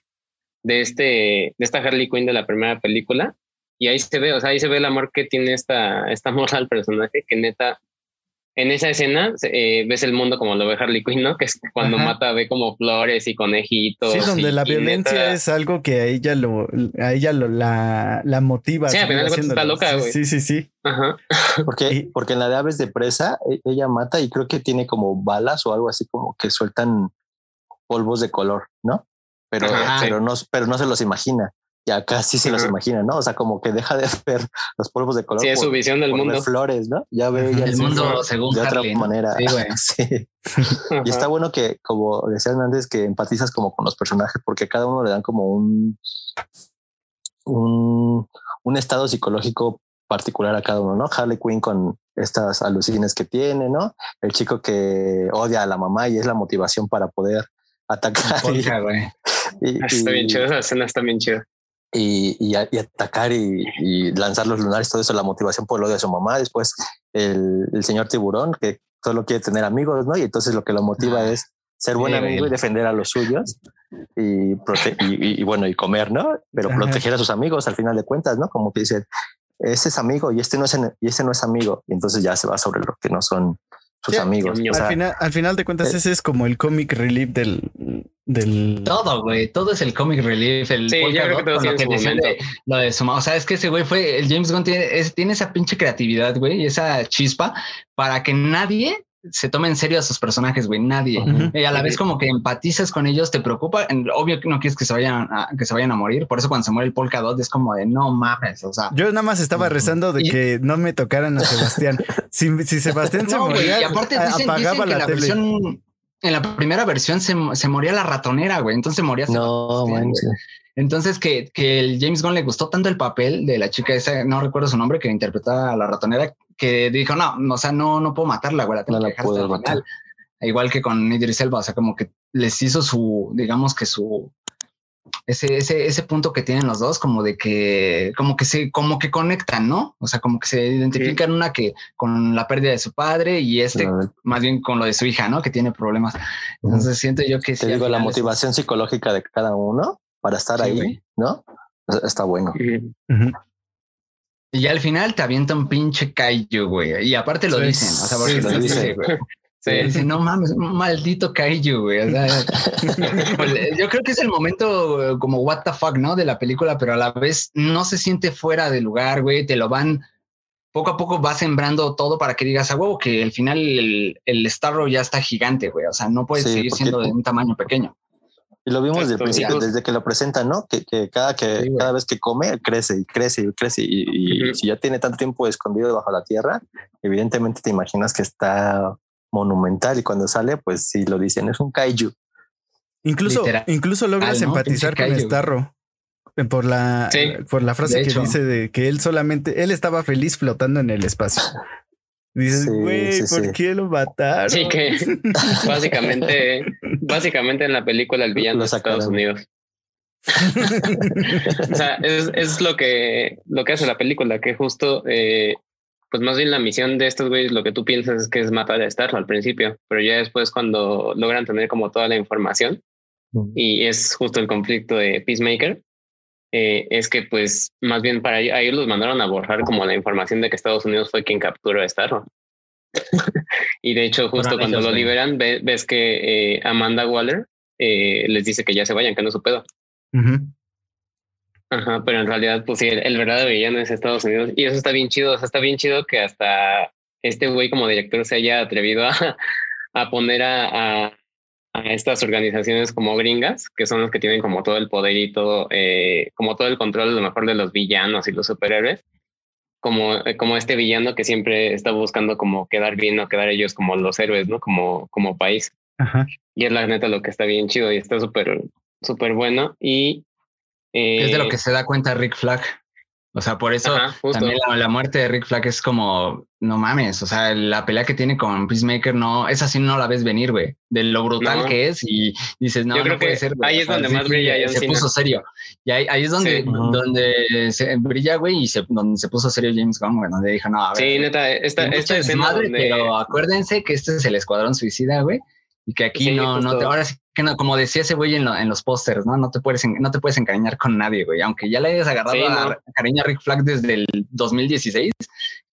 de este, de esta Harley Quinn de la primera película. Y ahí se ve, o sea, ahí se ve el amor que tiene esta, esta *laughs* morra al personaje, que neta, en esa escena eh, ves el mundo como lo ve Harley Quinn, ¿no? Que es cuando Ajá. mata, ve como flores y conejitos. Sí, donde y- la y violencia neta- es algo que a ella lo, a ella lo, la, la motiva. Sí, a seguir final está loca, Sí, güey. Sí, sí, sí. Ajá. *laughs* porque, y- porque en la de aves de presa, e- ella mata y creo que tiene como balas o algo así como que sueltan polvos de color, ¿no? Pero, Ajá, pero no, pero no se los imagina. Y acá sí se los imagina, ¿no? O sea, como que deja de *laughs* ver los polvos de color. Sí, es su visión del mundo. flores, ¿no? Ya ve ya El mundo de según otra Harley, ¿no? manera. Sí, güey. *laughs* Sí. Y está bueno que, como decían antes, que empatizas como con los personajes, porque cada uno le dan como un, un, un estado psicológico particular a cada uno, ¿no? Harley Quinn con estas alucines que tiene, ¿no? El chico que odia a la mamá y es la motivación para poder atacar y, Polka, güey. y- Está bien y- chido, esa escena está bien chida. Y, y atacar y, y lanzar los lunares, todo eso, la motivación por lo de su mamá. Después el, el señor tiburón que solo quiere tener amigos, ¿no? Y entonces lo que lo motiva Ah, es ser buen amigo y defender a los suyos y, prote- y, bueno, y comer, ¿no? Pero Ajá. proteger a sus amigos al final de cuentas, ¿no? Como que dice, ese es amigo y este no es, y este no es amigo. Y entonces ya se va sobre lo que no son sus Sí, amigos. O sea, al, final, al final de cuentas, eh, ese es como el comic relief del. del Todo, güey. Todo es el comic relief. El Sí, yo creo que todo lo que de lo de su mamá. O sea, es que ese güey fue el James Gunn tiene, es- tiene esa pinche creatividad, güey, y esa chispa para que nadie se tome en serio a sus personajes, güey. Nadie. Y a la vez como que empatizas con ellos, te preocupa. Obvio que no quieres que se vayan a, que se vayan a morir. Por eso cuando se muere el polka dot es como de no mames. O sea, Yo nada más estaba rezando de Y- que no me tocaran a Sebastián. *laughs* si, si Sebastián se no, moría, Y aparte dicen, apagaba dicen que la, la tele. versión, en la primera versión se, se moría la ratonera, güey. Entonces moría no, Sebastián. Entonces, que, que el James Gunn le gustó tanto el papel de la chica esa, no recuerdo su nombre, que interpretaba a la ratonera, que dijo, no, o sea, no, no puedo matarla, güey, la tengo No que la matar. final. Igual que con Idris Elba, o sea, como que les hizo su, digamos que su, ese, ese, ese punto que tienen los dos, como de que, como que se, como que conectan, ¿no? O sea, como que se identifican una que con la pérdida de su padre y este No, más bien con lo de su hija, ¿no? Que tiene problemas. Entonces siento yo que Te sí, digo, la es- motivación psicológica de cada uno para estar Sí, ahí, güey. ¿no? Está bueno. Y al final te avienta un pinche kaiju, güey. Y aparte lo Sí, dicen, o sea, porque sí, lo sí, dice, sí. güey. Sí. Dice, no mames, un maldito kaiju, güey. O sea, *laughs* yo creo que es el momento eh, como what the fuck, ¿no? De la película, pero a la vez no se siente fuera de lugar, güey. Te lo van, poco a poco va sembrando todo para que digas a huevo que al final el, el Starro ya está gigante, güey. O sea, no puede Sí, seguir siendo de un tamaño pequeño. Y lo vimos desde el principio, desde que lo presentan, ¿no? Que, que cada que Sí, cada vez que come crece y crece y crece. Y, si ya tiene tanto tiempo escondido debajo de la tierra, evidentemente te imaginas que está monumental. Y cuando sale, pues sí lo dicen, es un kaiju. Incluso, Literal, incluso logras ¿no? empatizar con Starro. eh, Por la, Sí. por la frase que hecho. dice de que él solamente, él estaba feliz flotando en el espacio. Dices, güey, sí, ¿por sí. qué lo mataron? Sí, que *laughs* básicamente, básicamente en la película el villano es Estados. Unidos. *laughs* o sea, es, es lo que lo que hace la película, que justo eh, pues más bien la misión de estos güeyes, lo que tú piensas es que es matar a Starro al principio, pero ya después cuando logran tener como toda la información y es justo el conflicto de Peacemaker, eh, es que pues más bien para ellos, a ellos los mandaron a borrar como la información de que Estados Unidos fue quien capturó a Starro. *laughs* y de hecho justo cuando lo liberan ve- ves que eh, Amanda Waller eh, les dice que ya se vayan, que no es su pedo. Ajá, pero en realidad, pues sí, el, el verdadero villano es Estados Unidos. Y eso está bien chido. O sea, está bien chido que hasta este güey como director se haya atrevido a, *laughs* a poner a, a, a estas organizaciones como gringas, que son los que tienen como todo el poder y todo, eh, como todo el control a lo mejor de los villanos y los superhéroes. Como, eh, como este villano que siempre está buscando como quedar bien o quedar ellos como los héroes, ¿no? Como, como país. Ajá. Y es la neta lo que está bien chido y está súper, súper bueno. Y Es de lo eh, que se da cuenta Rick Flag. O sea, por eso Ajá, también la, la muerte de Rick Flag es como, no mames, o sea, la pelea que tiene con Peacemaker, no, esa sí no la ves venir, güey, de lo brutal No. que es y dices, no, Yo no creo puede que ser. ahí O es sea, donde más brilla John Se puso serio. Y ahí, ahí es donde, Sí. donde se brilla, güey, y se, donde se puso serio James Gunn, güey, donde dijo, no, a ver. Sí, neta, esta, esta desmadre, donde... pero acuérdense que este es el Escuadrón Suicida, güey. Y que aquí Sí, no, no te, ahora sí que no, como decía ese güey en, lo- en los pósters, ¿no? No te puedes, no te puedes encariñar con nadie, güey. Aunque ya le hayas agarrado Sí, a, no. a cariño a Rick Flag desde el 2016,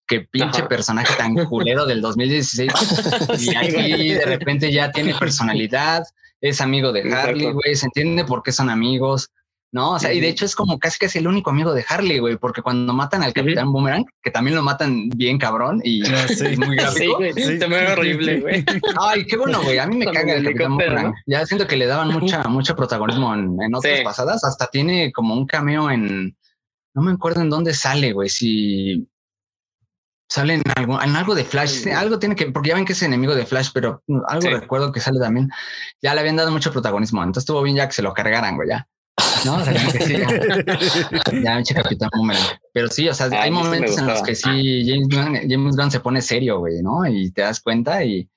que pinche Ajá. personaje tan *laughs* culero del 2016. *laughs* y aquí de repente ya tiene personalidad, es amigo de. Harley, güey, se entiende por qué son amigos. No, o sea, y de hecho es como casi casi el único amigo de Harley, güey, porque cuando matan al Capitán Boomerang, que también lo matan bien cabrón y Ah, *laughs* sí. es muy Sí, gráfico. güey, Sí. se me ve horrible, güey. Ay, qué bueno, güey. A mí me caga el Capitán Boomerang. Ya siento que le daban mucha, mucho protagonismo en, en otras Sí. pasadas. Hasta tiene como un cameo en. No me acuerdo en dónde sale, güey. Si sale en algo, en algo de Flash. Sí, algo tiene que, porque ya ven que es enemigo de Flash, pero algo Sí. recuerdo que sale también. Ya le habían dado mucho protagonismo. Entonces estuvo bien ya que se lo cargaran, güey, ya. No, o sea, como que sí, ya. *laughs* Ya, pinche Capitán Boomerang. Pero sí, o sea, Ah, hay momentos en los que sí James Gunn, James Gunn se pone serio, güey, ¿no? Y te das cuenta y,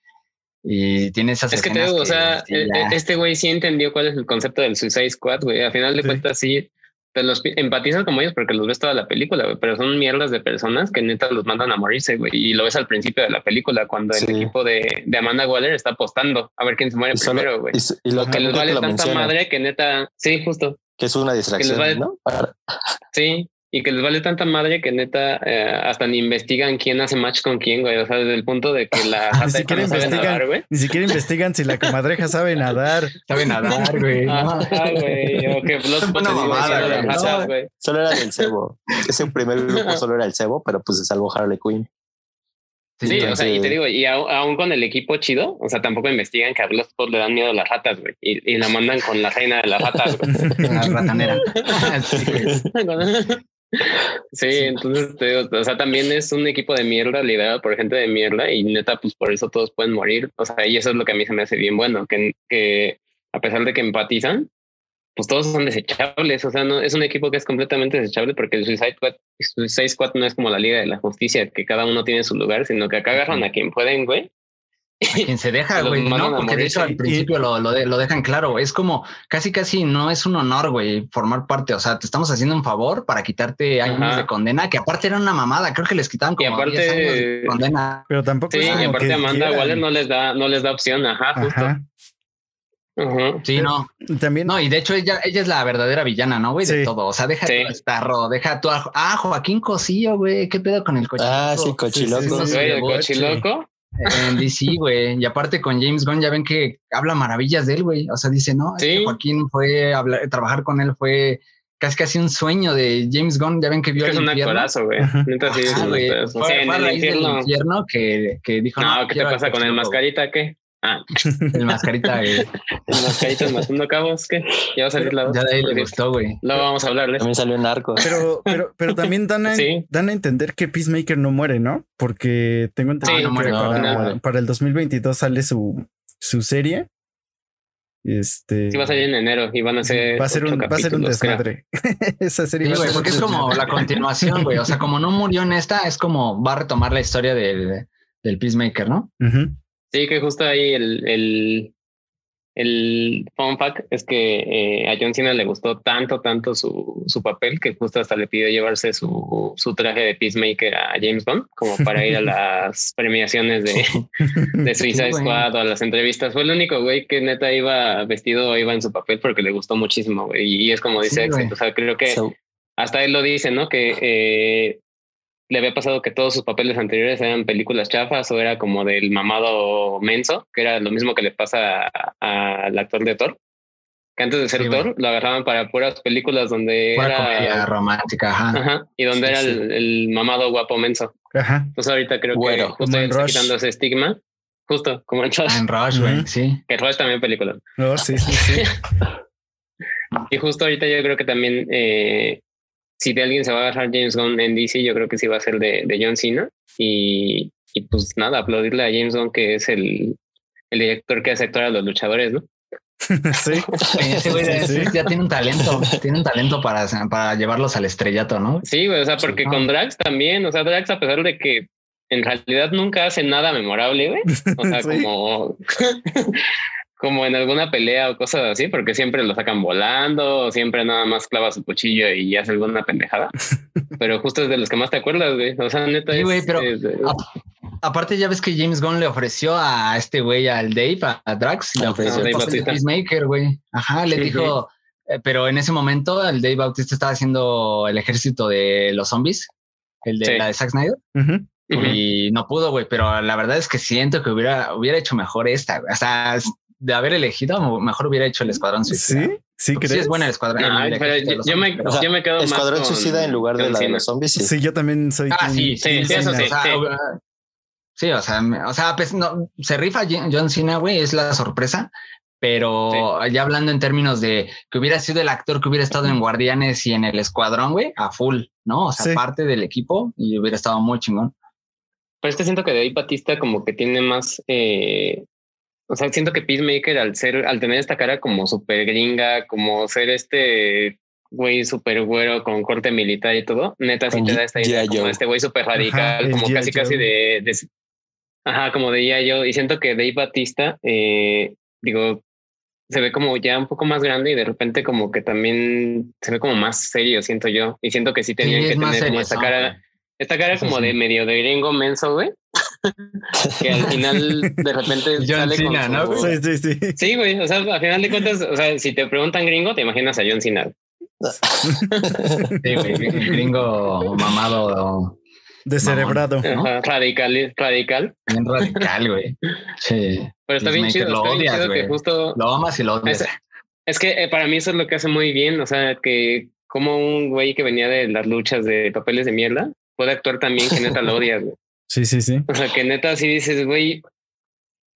y tiene esas Es que te digo, o sea, sí, e- e- este güey sí entendió cuál es el concepto del Suicide Squad, güey. A final de Sí. cuentas, sí, te los pi- empatizas como ellos porque los ves toda la película, güey, pero son mierdas de personas que neta los mandan a morirse, güey. Y lo ves al principio de la película cuando Sí. el equipo de, de Amanda Waller está apostando a ver quién se muere Y, solo- primero, güey. y y que les vale tanta menciona, madre que neta, sí, justo, que es una distracción, vale- ¿no? Sí. Y que les vale tanta madre que neta eh, hasta ni investigan quién hace match con quién, güey. O sea, desde el punto de que la *laughs* jata esta siquiera no sabe nadar, güey. Ni siquiera investigan si la comadreja sabe nadar. sabe nadar, güey. *laughs* Ajá, güey. O que digo, mamada, güey. Solo era del cebo. Ese primer grupo solo era el cebo, pero pues se salvó Harley Quinn. Sí, o sea, y te digo, y aún con el equipo chido, o sea, tampoco investigan que a Bloodspot le dan miedo las ratas, güey. Y, y la mandan con la reina de las ratas, güey. *laughs* La ratanera. Sí. Sí, entonces te digo, o sea, también es un equipo de mierda liderado por gente de mierda y neta, pues por eso todos pueden morir. O sea, y eso es lo que a mí se me hace bien bueno, que, que a pesar de que empatizan, pues todos son desechables. O sea, no es un equipo que es completamente desechable porque el Suicide Squad, Suicide Squad no es como la Liga de la Justicia, que cada uno tiene su lugar, sino que acá agarran a quien pueden, güey. A quien se deja, *laughs* güey, no, porque de hecho al principio lo, lo, lo, dejan claro, es como casi casi no es un honor, güey, formar parte, o sea, te estamos haciendo un favor para quitarte años de condena, que aparte era una mamada, creo que les quitaban como aparte, 10 años de condena. Pero tampoco Sí, es y aparte que Amanda quieran. Waller no les da, no les da opción, ajá, justo. Ajá. Sí, no, También no, y de hecho ella, ella es la verdadera villana, ¿no, güey? De todo, o sea, deja Sí. tu estarro, deja tu, ah, Joaquín Cosillo, güey, ¿qué pedo con el coche? Ah, sí, Sí, cochiloco. sí, sí, Güey, el cochiloco. En DC, güey. Y aparte con James Gunn ya ven que habla maravillas de él, güey. O sea, dice, no, es que Sí. Joaquín fue a hablar, trabajar con él fue casi casi un sueño de James Gunn. Ya ven que vio Es el un infierno. actorazo, güey. Ajá. Neta, sí, es un güey. actorazo. Fue, Sí, en fue a el raíz del infierno. infierno que, que dijo, No, ¿qué te pasa con el mascarita? ¿Qué? Ah. *laughs* El mascarita, güey. el mascarita matando cabos, ¿qué? Ya va a salir la dos. Ya de ahí le gustó, güey. Luego vamos a hablarles. También salió en narco. Pero, pero, pero también dan a, Sí. dan a entender que Peacemaker no muere, ¿no? Porque tengo entendido Sí, no que no, para, no para el 2022 sale su, su serie. Este Sí, va a salir en enero y van a ser. va a ser un, va a ser un desmadre. *laughs* Esa serie Sí, va a güey, ser porque es como la continuación, güey. O sea, como no murió en esta, es como va a retomar la historia del, del Peacemaker, ¿no? Ujú. Sí, que justo ahí el, el, el fun fact es que eh, a John Cena le gustó tanto, tanto su, su papel que justo hasta le pidió llevarse su, su traje de Peacemaker a James Bond como para ir a *laughs* las premiaciones de, de *laughs* Suicide. Squad o a las entrevistas. Fue el único güey que neta iba vestido o iba en su papel porque le gustó muchísimo, güey. Y es como dice Sí, Axel, o sea, creo que So, hasta él lo dice, ¿no? Que eh, le había pasado que todos sus papeles anteriores eran películas chafas o era como del mamado menso, que era lo mismo que le pasa al actor de Thor. Que antes de ser Sí. Thor lo agarraban para puras películas donde comedia era. romántica, ajá. Ajá, y donde Sí, era sí. El, el mamado guapo menso. Ajá. Entonces ahorita creo que justo está quitando ese estigma. Justo como en Rush, En Rush, güey, sí. que Rush también película. No, sí, sí, sí. *laughs* Y justo ahorita yo creo que también, eh, si de alguien se va a agarrar James Gunn en DC, yo creo que sí va a ser de, de John Cena. Y, y pues nada, aplaudirle a James Gunn, que es el, el director que hace actuar a los luchadores, ¿no? *laughs* Sí. *laughs* Sí, sí. ya tiene un talento, tiene un talento para, para llevarlos al estrellato, ¿no? Sí, güey, o sea, porque Sí. con Drax también, o sea, Drax a pesar de que en realidad nunca hace nada memorable, güey. O sea, *laughs* Sí. como, como en alguna pelea o cosas así, porque siempre lo sacan volando, o siempre nada más clava su cuchillo y hace alguna pendejada. *laughs* Pero justo es de los que más te acuerdas, güey. O sea, neta Sí, es, güey, pero- es de- Aparte, ya ves que James Gunn le ofreció a este güey, al Dave, a, a Drax, le Ah, ofreció Dave el papel de Bautista. Peacemaker, güey. Ajá, le Ujú. dijo, eh, pero en ese momento el Dave Bautista estaba haciendo el ejército de los zombies, el de Sí. la de Zack Snyder, Ujú. Ujú. y no pudo, güey, pero la verdad es que siento que hubiera, hubiera hecho mejor esta, güey. O sea, de haber elegido, mejor hubiera hecho el Escuadrón Suicida. Sí, sí, crees. sí es buena el Escuadrón. Ay, el pero ejército de yo, los yo me, O sea, yo me quedo más Escuadrón con Suicida en lugar de la de los zombies. Sí. Sí, yo también soy. Ah, sí, sí, sí, eso Cena. sí. O sea, sí, o sea, me- o sea, pues no, se rifa John Cena, güey, es la sorpresa. Pero ya hablando en términos de que hubiera sido el actor que hubiera estado en Guardianes y en el Escuadrón, güey, a full, ¿no? O sea, Sí. parte del equipo y hubiera estado muy chingón. Pero es que siento que Dave Batista como que tiene más, eh, o sea, siento que Peacemaker al ser, al tener esta cara como súper gringa, como ser este güey súper güero con corte militar y todo, neta sí te da esta idea como este güey súper radical, como casi casi de, de- ajá, como de ya yo, y siento que Dave Batista, eh, digo, se ve como ya un poco más grande y de repente como que también se ve como más serio, siento yo, y siento que sí tenían Sí, que tener como esta cara. Esta cara como sí. de medio de gringo menso, güey. Que al final de repente *laughs* John sale con Cena, su- ¿no? Sí, sí, sí. Sí, güey. O sea, al final de cuentas, o sea, si te preguntan gringo, te imaginas a John Cena. Sí, güey, gringo mamado, Descerebrado. ¿no? Radical, radical. bien radical, güey. Sí. Pero está bien chido. lo Está bien odias, chido que güey. justo. Lo amas y lo odias. Es, es que eh, para mí eso es lo que hace muy bien. O sea, que como un güey que venía de las luchas de papeles de mierda puede actuar también que neta lo odias. güey. Sí, sí, sí. O sea, que neta sí dices, güey,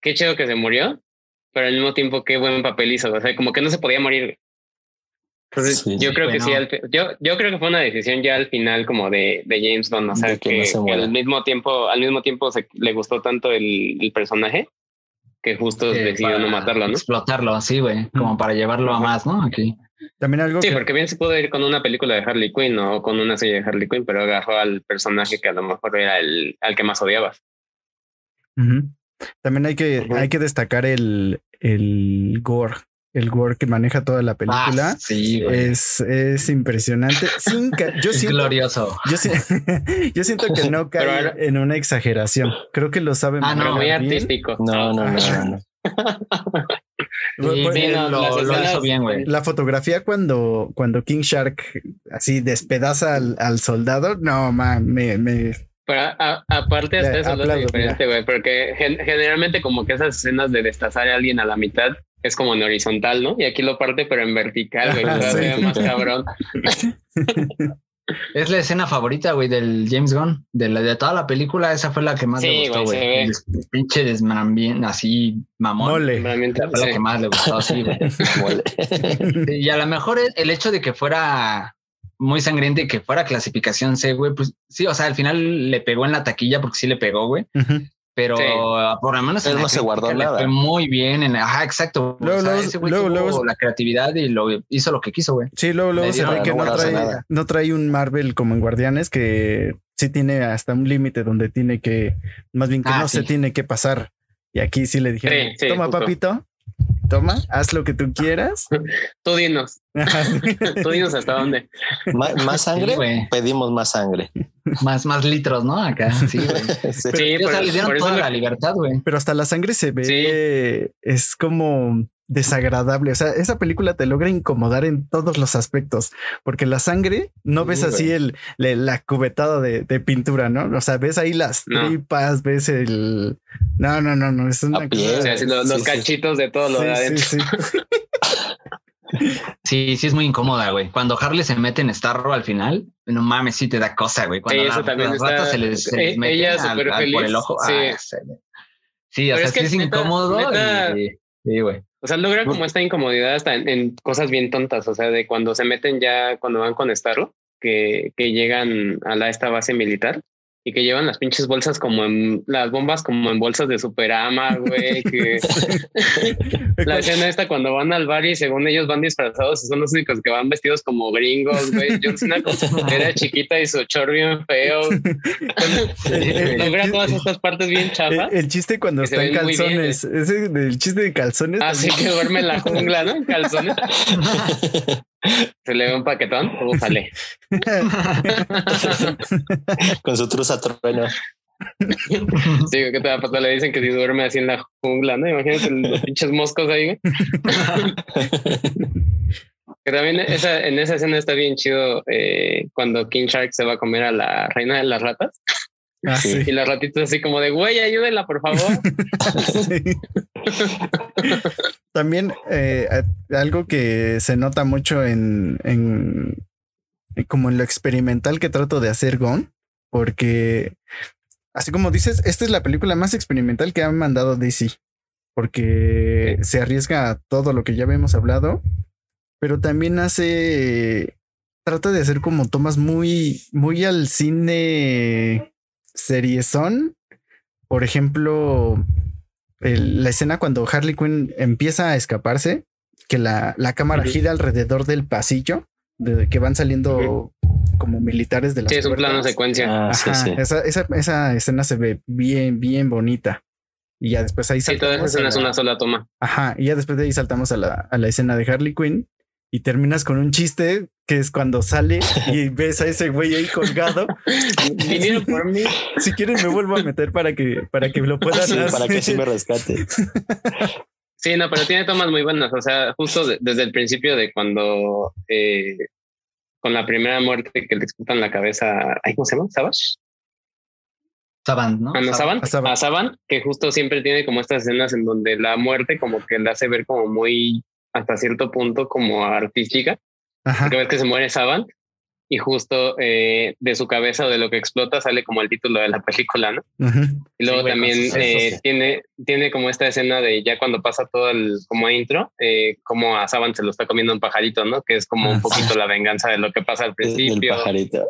qué chido que se murió, pero al mismo tiempo qué buen papel hizo. O sea, como que no se podía morir. güey. Entonces, Sí, yo creo que sí, al yo, yo creo que fue una decisión ya al final como de, de James Bond, o sea, De que que, no se que al mismo tiempo, al mismo tiempo se, le gustó tanto el, el personaje que justo Sí, decidió no matarlo, ¿no? Explotarlo, sí, güey, como para llevarlo a más, ¿no? Aquí. También algo Sí, que porque bien se pudo ir con una película de Harley Quinn o con una serie de Harley Quinn, pero agarró al personaje que a lo mejor era el al que más odiabas. Ujú. También hay que, Ujú. hay que destacar el, el gore, el gore que maneja toda la película. Ah, sí, es, es impresionante. Sin *laughs* yo, siento, glorioso. yo, si- *laughs* yo siento que no *laughs* cae ahora- en una exageración. Creo que lo saben Ah, no, Pero muy bien. artístico. No, no, no, no, Sí, sí, hizo bien, güey. La fotografía cuando, cuando King Shark así despedaza al, al soldado, no, man, me, me, Pero a- a- aparte hasta eso aplaudo, diferente, güey, porque gen- generalmente como que esas escenas de destazar a alguien a la mitad es como en horizontal, ¿no? Y aquí lo parte pero en vertical, güey, hace sí. más cabrón. *laughs* Es la escena favorita, güey, del James Gunn. De, la, de toda la película, esa fue la que más Sí, le gustó, güey, Pinche desmambien, así, mamón. mole. Fue la que más le gustó, sí, güey. *laughs* Mole. Y a lo mejor el- el hecho de que fuera muy sangriente y que fuera clasificación C, güey, pues sí, o sea, al final le pegó en la taquilla porque sí le pegó, güey. Ujú. Pero Sí. por lo menos no se guardó nada. Fue muy bien. En, ajá, exacto. Luego, o sea, luego- ese güey luego, tuvo luego- la creatividad y lo hizo lo que quiso, güey. Sí, luego, luego se ve que no no trae, nada. no trae un Marvel como en Guardianes que sí tiene hasta un límite donde tiene que, más bien que Ah, no se tiene que pasar. Y aquí sí le dijeron, Sí, sí, toma justo. papito, toma, haz lo que tú quieras. *laughs* Tú dinos, *laughs* tú dinos hasta dónde. ¿Más sangre? Sí. Pedimos más sangre. Más, más litros, ¿no? Acá, sí, güey. *laughs* Sí. Sí, o sea, por- le dieron por eso toda lo- la libertad, güey. Pero hasta la sangre se ve, es como desagradable. O sea, esa película te logra incomodar en todos los aspectos, porque la sangre no ves así el, le- la cubetada de, de pintura, ¿no? O sea, ves ahí las No. tripas, ves el... No, no, no, no, es una A pie, O cosa- sea, los, Sí, los sí. cachitos de todo lo de adentro. sí, sí. *laughs* Sí, sí es muy incómoda, güey. Cuando Harley se mete en Starro al final, no mames, sí te da cosa, güey. Cuando Sí, eso la- también las está- ratas se les, se les e- meten ella al- al- por feliz, el ojo. sí. ah, sí, o Pero sea, es que sí es neta- incómodo. neta- y- sí, güey. O sea, logra como esta incomodidad hasta en, en cosas bien tontas, o sea, de cuando se meten ya, cuando van con Starro, que, que llegan a la, esta base militar y que llevan las pinches bolsas como en las bombas como en bolsas de superama, güey, que *laughs* la escena esta cuando van al bar y según ellos van disfrazados y son los únicos que van vestidos como gringos, güey. John Cena con su era chiquita y su chor bien feo. *laughs* Logra todas estas partes bien El, chafas. el chiste cuando está en bien, calzones, ese del chiste de calzones. Así también. que duerme en la jungla, ¿no? En calzones. *laughs* Se le ve un paquetón. Ufale. *laughs* Con su truza trueno. Sí, ¿qué te va a pasar? Le dicen que si duerme así en la jungla, ¿no? Imagínate los *laughs* pinches moscos ahí. Que también esa, en esa escena está bien chido eh, cuando King Shark se va a comer a la reina de las ratas Ah, sí. y las ratitas así como de, güey, ayúdenla, por favor. *laughs* Sí. También eh, algo que se nota mucho en, en como en lo experimental que trato de hacer Gon, porque así como dices, esta es la película más experimental que han mandado DC, porque se arriesga a todo lo que ya habíamos hablado, pero también hace trata de hacer como tomas muy muy al cine seriezón. Por ejemplo, el- la escena cuando Harley Quinn empieza a escaparse, que la, la cámara gira alrededor del pasillo, de que van saliendo como militares de las Sí, es un plano secuencia. Ah, sí, Ajá, sí. Esa, esa, esa escena se ve bien, bien bonita. Y ya después ahí Sí, toda esa saltamos escena es la- una sola toma. Ajá, y ya después de ahí saltamos a la, a la escena de Harley Quinn y terminas con un chiste que es cuando sale y ves a ese güey ahí colgado. *laughs* Vinieron por mí. Si quieren me vuelvo a meter para que, para que lo puedan Sí, hacer. para que sí me rescate. *laughs* Sí, no, pero tiene tomas muy buenas. O sea, justo de- desde el principio de cuando eh, con la primera muerte que le explotan la cabeza, ay, ¿cómo se llama? ¿Savage? Saban, ¿no? Ah, no, Saban. A Saban. A Saban, que justo siempre tiene como estas escenas en donde la muerte como que le hace ver como muy hasta cierto punto como artística. Ajá. Porque ves que se muere Saban y justo eh, de su cabeza o de lo que explota sale como el título de la película, ¿no? Y luego Sí, también eh, tiene, tiene como esta escena de ya cuando pasa todo el como intro, eh, como a Saban se lo está comiendo un pajarito, ¿no? Que es como Ah, un sí. poquito la venganza de lo que pasa al El principio. pajarito.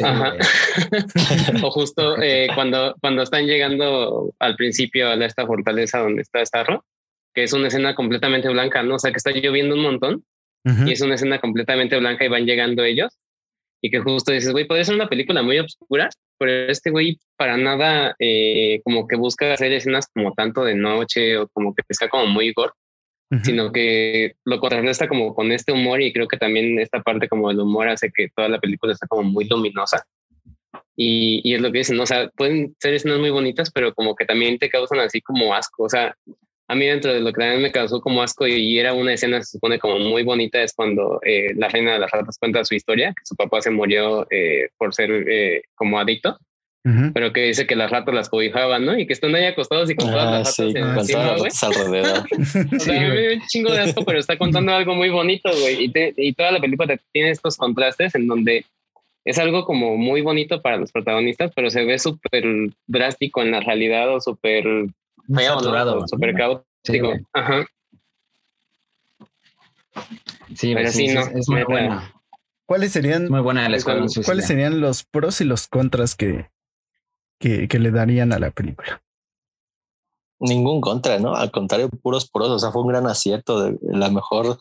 Ajá. *laughs* o justo eh, cuando, cuando están llegando al principio a esta fortaleza donde está Starro, que es una escena completamente blanca, ¿no? O sea, que está lloviendo un montón y es una escena completamente blanca y van llegando ellos y que justo dices, güey, puede ser una película muy oscura, pero este güey para nada eh, como que busca hacer escenas como tanto de noche o como que está como muy gore, sino que lo contrarresta como con este humor y creo que también esta parte como el humor hace que toda la película está como muy luminosa. Y, y es lo que dicen, ¿no? o sea, pueden ser escenas muy bonitas, pero como que también te causan así como asco, o sea, a mí dentro de lo que también me causó como asco y era una escena se supone como muy bonita es cuando eh, la reina de las ratas cuenta su historia, que su papá se murió eh, por ser eh, como adicto, pero que dice que las ratas las cobijaban, ¿no? Y que están ahí acostados y con todas las ah, ratas sí, encima, güey. alrededor. *laughs* o sea, me dio un chingo de asco, pero está contando algo muy bonito, güey. Y, y toda la película tiene estos contrastes en donde es algo como muy bonito para los protagonistas, pero se ve súper drástico en la realidad o súper feo, Súper caótico. Ajá. Sí, pero sí, no, es muy buena. ¿Cuáles serían, muy buena ¿Cuáles serían los pros y los contras que, que, que, le darían a la película? Ningún contra, ¿no? Al contrario, puros pros. O sea, fue un gran acierto de la mejor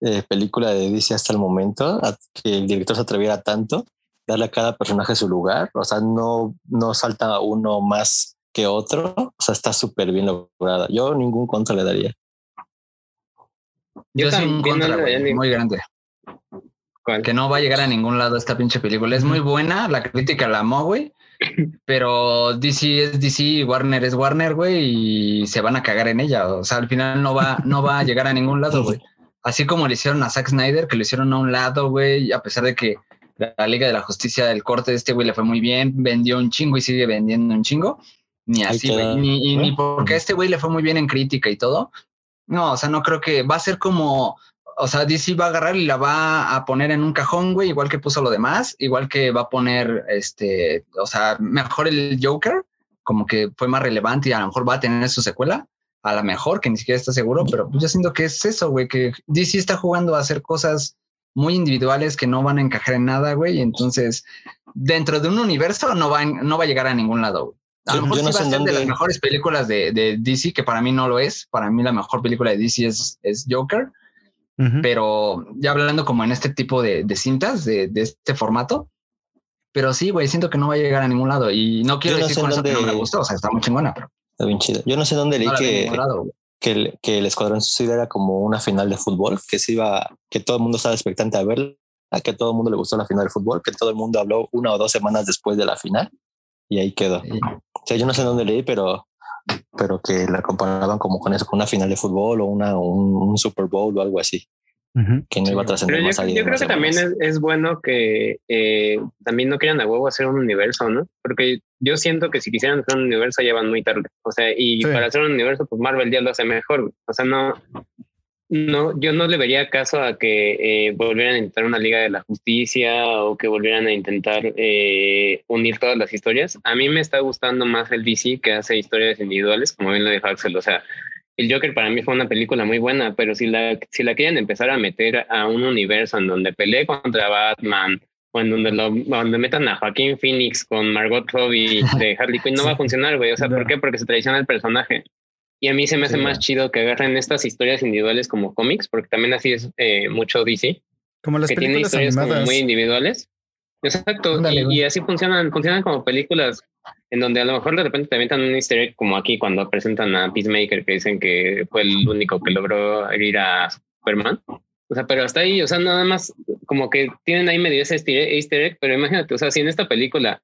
eh, película de DC hasta el momento, que el director se atreviera tanto, darle a cada personaje su lugar. O sea, no, no salta uno más que otro. O sea, está súper bien lograda. Yo ningún contra le daría. Yo, soy un contra muy grande. Que no va a llegar a ningún lado esta pinche película. Es muy buena, la crítica la amó, güey. Pero DC es DC, Warner es Warner, güey, y se van a cagar en ella. O sea, al final no va, no va a llegar a ningún lado, güey. Así como le hicieron a Zack Snyder, que lo hicieron a un lado, güey, a pesar de que la Liga de la Justicia del corte de este güey le fue muy bien, vendió un chingo y sigue vendiendo un chingo. Ni así, güey. Ni, ni porque a este güey le fue muy bien en crítica y todo. No, o sea, no creo que va a ser como, o sea, DC va a agarrar y la va a poner en un cajón, güey, igual que puso lo demás, igual que va a poner, este, o sea, mejor el Joker, como que fue más relevante y a lo mejor va a tener su secuela, a lo mejor, que ni siquiera está seguro, pero pues yo siento que es eso, güey, que DC está jugando a hacer cosas muy individuales que no van a encajar en nada, güey, y entonces dentro de un universo no va, no va a llegar a ningún lado, güey. A lo mejor sí va a ser de las mejores películas de, de, DC, que para mí no lo es. Para mí la mejor película de DC es, es Joker. Pero ya hablando como en este tipo de, de cintas, de, de, este formato. Pero sí, güey, siento que no va a llegar a ningún lado. Y no quiero decir con eso que no me gustó. O sea, está muy chingona, pero... Está bien chida. Yo no sé dónde leí que, que, el, que el Escuadrón Suicida era como una final de fútbol, que se iba, que todo el mundo estaba expectante a verla, a que todo el mundo le gustó la final de fútbol, que todo el mundo habló una o dos semanas después de la final y ahí quedó. O sea, yo no sé dónde leí, pero, pero que la comparaban como con eso, con una final de fútbol o una, un, Super Bowl o algo así. Que no iba a trascender más yo, allá. Yo creo que también es, es, bueno que eh, también no quieran a huevo hacer un universo, ¿no? Porque yo siento que si quisieran hacer un universo ya van muy tarde. O sea, y para hacer un universo, pues Marvel ya lo hace mejor. O sea, no, no, yo no le vería caso a que eh, volvieran a intentar una Liga de la Justicia o que volvieran a intentar eh, unir todas las historias. A mí me está gustando más el DC que hace historias individuales, como bien lo dijo Axel. O sea, el Joker para mí fue una película muy buena, pero si la, si la quieren empezar a meter a un universo en donde pelee contra Batman o en donde, lo, donde metan a Joaquín Phoenix con Margot Robbie de *laughs* Harley Quinn, no va a funcionar, güey. O sea, ¿por qué? Porque se traiciona el personaje. Y a mí se me hace más chido que agarren estas historias individuales como cómics, porque también así es eh, mucho DC. Como las que tiene historias muy individuales. Exacto. Y, así funcionan, funcionan como películas en donde a lo mejor de repente te avientan un easter egg como aquí cuando presentan a Peacemaker que dicen que fue el único que logró ir a Superman. O sea, pero hasta ahí, o sea, nada más como que tienen ahí medio ese easter egg, pero imagínate, o sea, si en esta película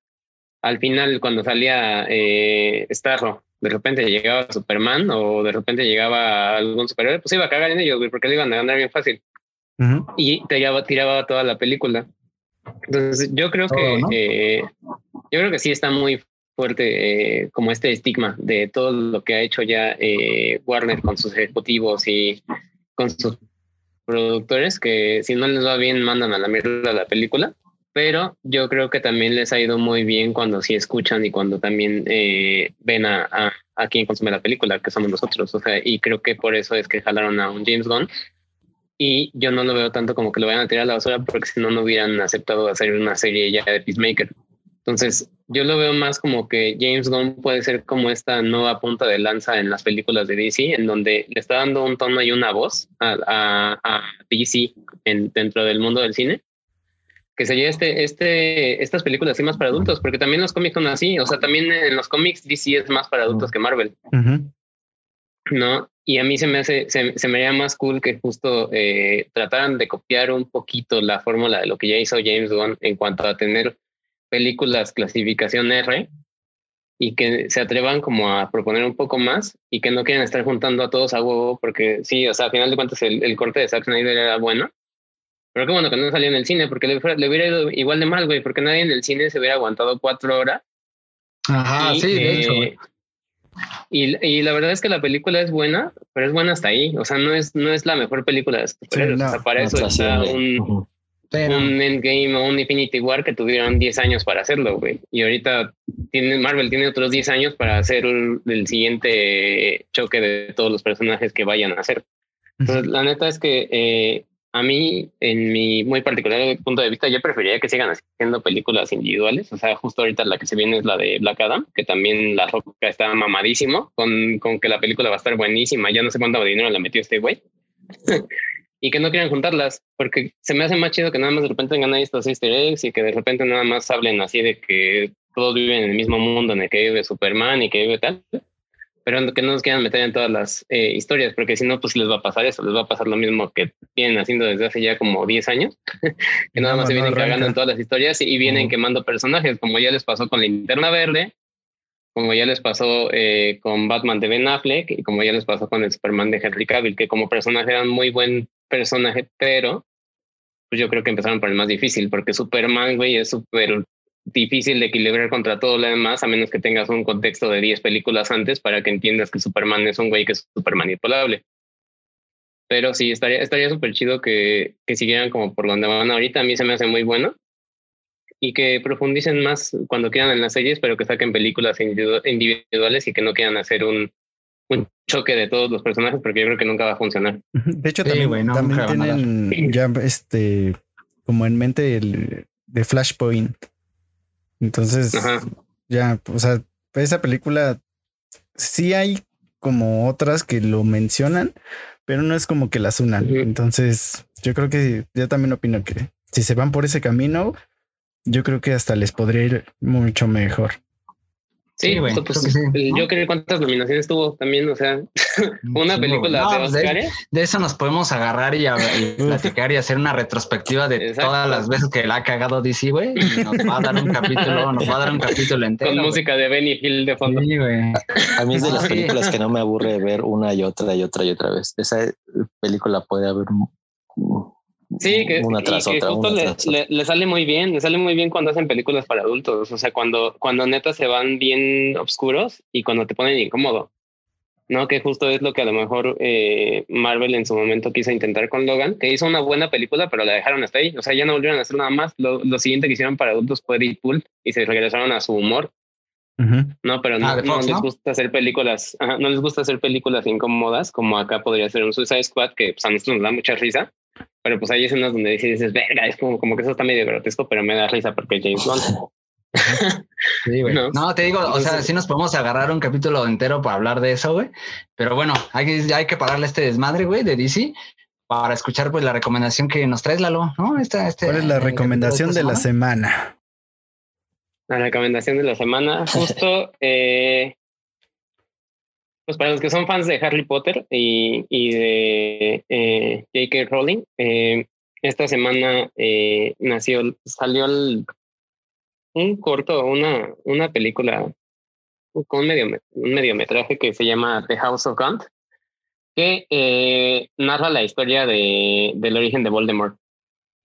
al final cuando salía eh, Starro de repente llegaba Superman o de repente llegaba algún superhéroe, pues iba a cagar en ellos, porque le iban a ganar bien fácil. Y tiraba, tiraba toda la película. Entonces, yo creo que eh, yo creo que sí está muy fuerte eh, como este estigma de todo lo que ha hecho ya eh, Warner con sus ejecutivos y con sus productores, que si no les va bien mandan a la mierda la película pero yo creo que también les ha ido muy bien cuando sí escuchan y cuando también eh, ven a, a, quien consume la película, que somos nosotros. O sea, y creo que por eso es que jalaron a un James Gunn. Y yo no lo veo tanto como que lo vayan a tirar a la basura, porque si no, no hubieran aceptado hacer una serie ya de Peacemaker. Entonces, yo lo veo más como que James Gunn puede ser como esta nueva punta de lanza en las películas de DC, en donde le está dando un tono y una voz a, a, DC en, dentro del mundo del cine. Que sería este, este, estas películas así más para adultos, porque también los cómics son así. O sea, también en los cómics DC es más para adultos que Marvel. ¿No? Y a mí se me hace, se, me haría más cool que justo eh, trataran de copiar un poquito la fórmula de lo que ya hizo James Gunn en cuanto a tener películas clasificación R y que se atrevan como a proponer un poco más y que no quieran estar juntando a todos a huevo porque sí, o sea, al final de cuentas el, corte de Zack Snyder era bueno, pero qué bueno que no salió en el cine porque le, hubiera ido igual de mal, güey, porque nadie en el cine se hubiera aguantado cuatro horas. Ajá, sí, de hecho. Y, y, la verdad es que la película es buena, pero es buena hasta ahí. O sea, no es, no es la mejor película de para eso está un, un Endgame o un Infinity War que tuvieron 10 años para hacerlo, güey. Y ahorita tiene, Marvel tiene otros 10 años para hacer el siguiente choque de todos los personajes que vayan a hacer. Entonces, la neta es que eh, a mí, en mi muy particular punto de vista, yo preferiría que sigan haciendo películas individuales. O sea, justo ahorita la que se viene es la de Black Adam, que también la roca está mamadísimo, con, con que la película va a estar buenísima. Ya no sé cuánto dinero le metió este güey. *laughs* y que no quieran juntarlas, porque se me hace más chido que nada más de repente tengan ahí estos easter eggs y que de repente nada más hablen así de que todos viven en el mismo mundo en el que vive Superman y que vive tal, pero que no nos quieran meter en todas las eh, historias, porque si no, pues les va a pasar eso, les va a pasar lo mismo que vienen haciendo desde hace ya como 10 años, *laughs* que nada más se vienen cargando en todas las historias y, vienen quemando personajes, como ya les pasó con Linterna Verde, como ya les pasó eh, con Batman de Ben Affleck y como ya les pasó con el Superman de Henry Cavill, que como personaje eran muy buen personaje, pero pues yo creo que empezaron por el más difícil, porque Superman, güey, es súper difícil de equilibrar contra todo lo demás, a menos que tengas un contexto de 10 películas antes para que entiendas que Superman es un güey que es súper manipulable. Pero sí, estaría estaría súper chido que, que siguieran como por donde van ahorita. A mí se me hace muy bueno. Y que profundicen más cuando quieran en las series, pero que saquen películas individuales y que no quieran hacer un, un choque de todos los personajes porque yo creo que nunca va a funcionar. De hecho, también, también tienen ya este como en mente el de Flashpoint. Entonces, ya, o sea, esa película sí hay como otras que lo mencionan, pero no es como que las unan. Entonces, yo creo que yo también opino que si se van por ese camino, yo creo que hasta les podría ir mucho mejor. Sí, pues, *laughs* yo creo cuántas nominaciones tuvo también, o sea, *laughs* una película de pues, Oscar. De, eso nos podemos agarrar y, *laughs* platicar y hacer una retrospectiva de todas las veces que la ha cagado DC, güey. Nos va a dar un capítulo, nos va a dar un capítulo entero. Con música de Benny Hill de fondo. Sí, güey. A, mí es de las películas que no me aburre ver una y otra y otra y otra vez. Esa película puede haber Sí, que, una tras otra, justo le, sale muy bien, le sale muy bien cuando hacen películas para adultos, o sea, cuando, cuando neta se van bien oscuros y cuando te ponen incómodo, ¿no? Que justo es lo que a lo mejor eh, Marvel en su momento quiso intentar con Logan, que hizo una buena película, pero la dejaron hasta ahí, o sea, ya no volvieron a hacer nada más, lo, lo siguiente que hicieron para adultos fue Deadpool y se regresaron a su humor. No, pero no, ah, no les gusta hacer películas, no les gusta hacer películas incómodas, como acá podría ser un Suicide Squad, que pues, a nosotros nos da mucha risa, pero pues hay escenas donde dices, verga, es como, como que eso está medio grotesco, pero me da risa porque James Bond. *laughs* Sí, güey. No. te digo, o sea, sí nos podemos agarrar un capítulo entero para hablar de eso, güey. Pero bueno, hay que, hay que pararle este desmadre, güey, de DC para escuchar pues la recomendación que nos traes, Lalo, ¿no? Esta, este, ¿Cuál es la recomendación de, la semana? La recomendación de la semana, justo eh, pues para los que son fans de Harry Potter y, y de eh, J.K. Rowling, eh, esta semana eh, nació, salió un corto, una, una película con un, medio, un mediometraje que se llama The House of Gaunt, que narra la historia de, del origen de Voldemort.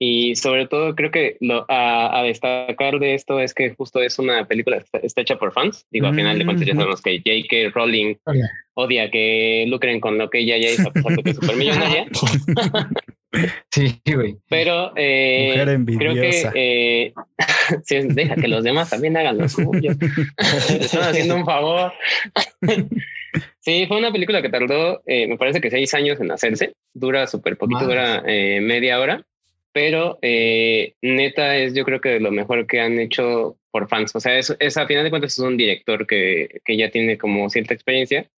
Y sobre todo creo que lo, a, destacar de esto es que justo es una película que está, hecha por fans. Digo, al final de cuentas ya sabemos que J.K. Rowling odia que lucren con lo que ella ya hizo, a pesar de que es supermillonaria. *laughs* sí, güey. Pero eh, creo que eh, *laughs* deja que los demás también hagan lo suyo. *laughs* están haciendo un favor. sí, fue una película que tardó, eh, me parece que seis años en hacerse. Dura súper poquito, dura eh, media hora pero eh, neta es yo creo que lo mejor que han hecho por fans. O sea, es, es a final de cuentas es un director que, que ya tiene como cierta experiencia,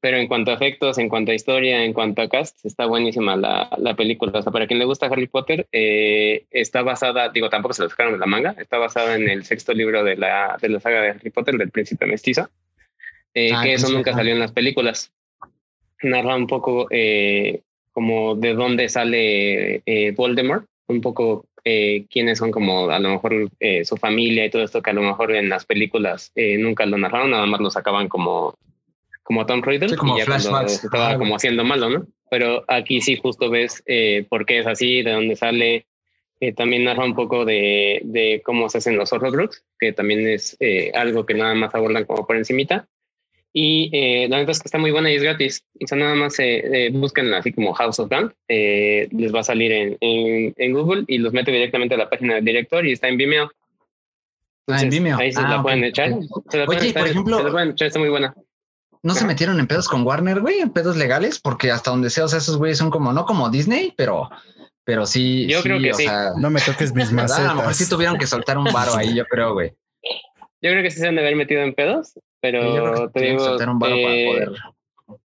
pero en cuanto a efectos, en cuanto a historia, en cuanto a cast, está buenísima la, la película. O sea, para quien le gusta Harry Potter, eh, está basada, digo, tampoco se lo sacaron de la manga, está basada en el sexto libro de la, de la saga de Harry Potter, del príncipe mestizo, eh, Ah, que eso nunca salió en las películas. Narra un poco eh, como de dónde sale eh, Voldemort, un poco eh, quiénes son como a lo mejor eh, su familia y todo esto que a lo mejor en las películas eh, nunca lo narraron, nada más lo sacaban como como Tom Riddle Sí, como y ya estaba como haciendo malo, ¿no? Pero aquí sí justo ves por qué es así, de dónde sale. También narra un poco de, de cómo se hacen los Horrocrux, que también es algo que nada más abordan como por encimita. Y eh, la verdad es que está muy buena y es gratis. O sea, nada más eh, eh, buscan así como House of Gun. eh, les va a salir en, en, en Google y los mete directamente a la página del director y está en Vimeo. Ah, en Entonces, Vimeo. Ahí se Ah, la ok, pueden echar. Se la Oye, pueden por ejemplo- se la pueden echar, está muy buena. ¿No se metieron en pedos con Warner, güey? ¿En pedos legales? Porque hasta donde sea, o sea, esos güeyes son como, no como Disney, pero, pero sí. Yo creo que o sí. sea, No me toques mis *laughs* ¿verdad? A lo mejor sí macetas. tuvieron que soltar un varo ahí, yo creo, güey. Yo creo que sí se han de haber metido en pedos, pero te digo. eh.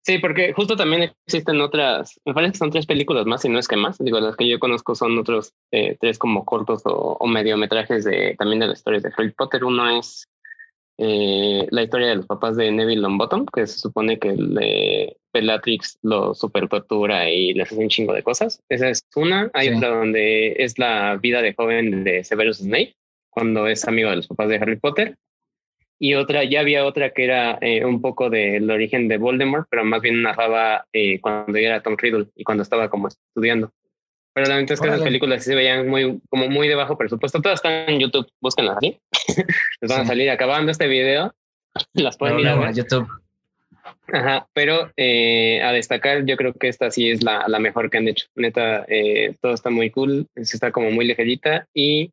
Sí, porque justo también existen otras, me parece que son tres películas más, si no es que más. Digo, las que yo conozco son otros eh, tres como cortos o, o mediometrajes de también de las historias de Harry Potter. Uno es eh, la historia de los papás de Neville Longbottom, que se supone que le, Bellatrix lo super tortura y les hace un chingo de cosas. Esa es una. Hay Sí. otra donde es la vida de joven de Severus Snape, cuando es amigo de los papás de Harry Potter y otra, ya había otra que era eh, un poco del origen de Voldemort, pero más bien narraba eh, cuando ya era Tom Riddle y cuando estaba como estudiando. Pero la verdad es que Órale. películas sí se veían muy, como muy de bajo presupuesto. Todas están en YouTube, búsquenlas así. *laughs* Les van a Sí. salir acabando este video. *laughs* Las pueden a luego ver. a YouTube. Ajá, pero eh, a destacar, yo creo que esta sí es la, la mejor que han hecho. Neta, eh, todo está muy cool, está como muy ligerita y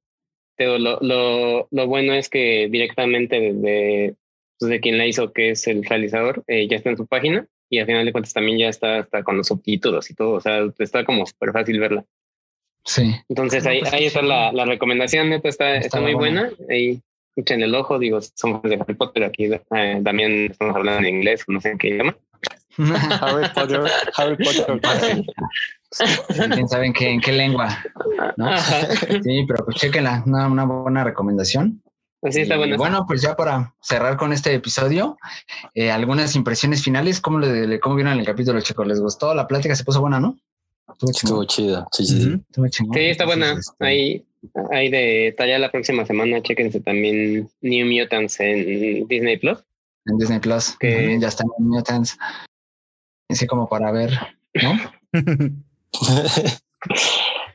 lo, lo, lo bueno es que directamente desde pues, de quien la hizo, que es el realizador, eh, ya está en su página y al final de cuentas también ya está, está con los subtítulos y todo, o sea, está como súper fácil verla. Sí. Entonces No, ahí, pues, ahí está la, la recomendación, neta, está, está, Está muy buena. buena. Ahí echen el ojo, digo, somos de Harry Potter aquí, eh, también estamos hablando en inglés, no sé en qué idioma. *laughs* Harry Potter, Harry Potter. *laughs* ¿Quién sabe en qué, en qué lengua? Sí, pero pues chéquenla, una, una buena recomendación. Así está Y buena. Bueno, pues ya para cerrar con este episodio, eh, algunas impresiones finales. ¿Cómo, le, ¿Cómo vieron el capítulo, chicos? ¿Les gustó? La plática se puso buena, ¿no? Estuvo chido. Sí, sí, sí. Ujú. Estuvo chingón. Sí, está buena. Este, Ahí, ahí de talla la próxima semana, chéquense también New Mutants en Disney Plus. En Disney Plus. Que- También ya están en Mutants. Así como para ver, ¿no? *laughs* *laughs*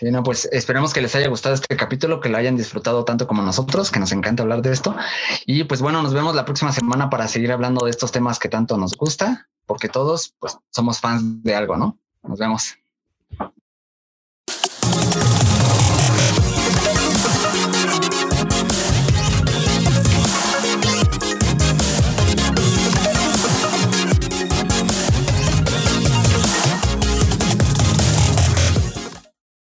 Sí, no, pues esperemos que les haya gustado este capítulo, que lo hayan disfrutado tanto como nosotros, que nos encanta hablar de esto. Y pues bueno, nos vemos la próxima semana para seguir hablando de estos temas que tanto nos gusta, porque todos pues somos fans de algo, ¿no? Nos vemos.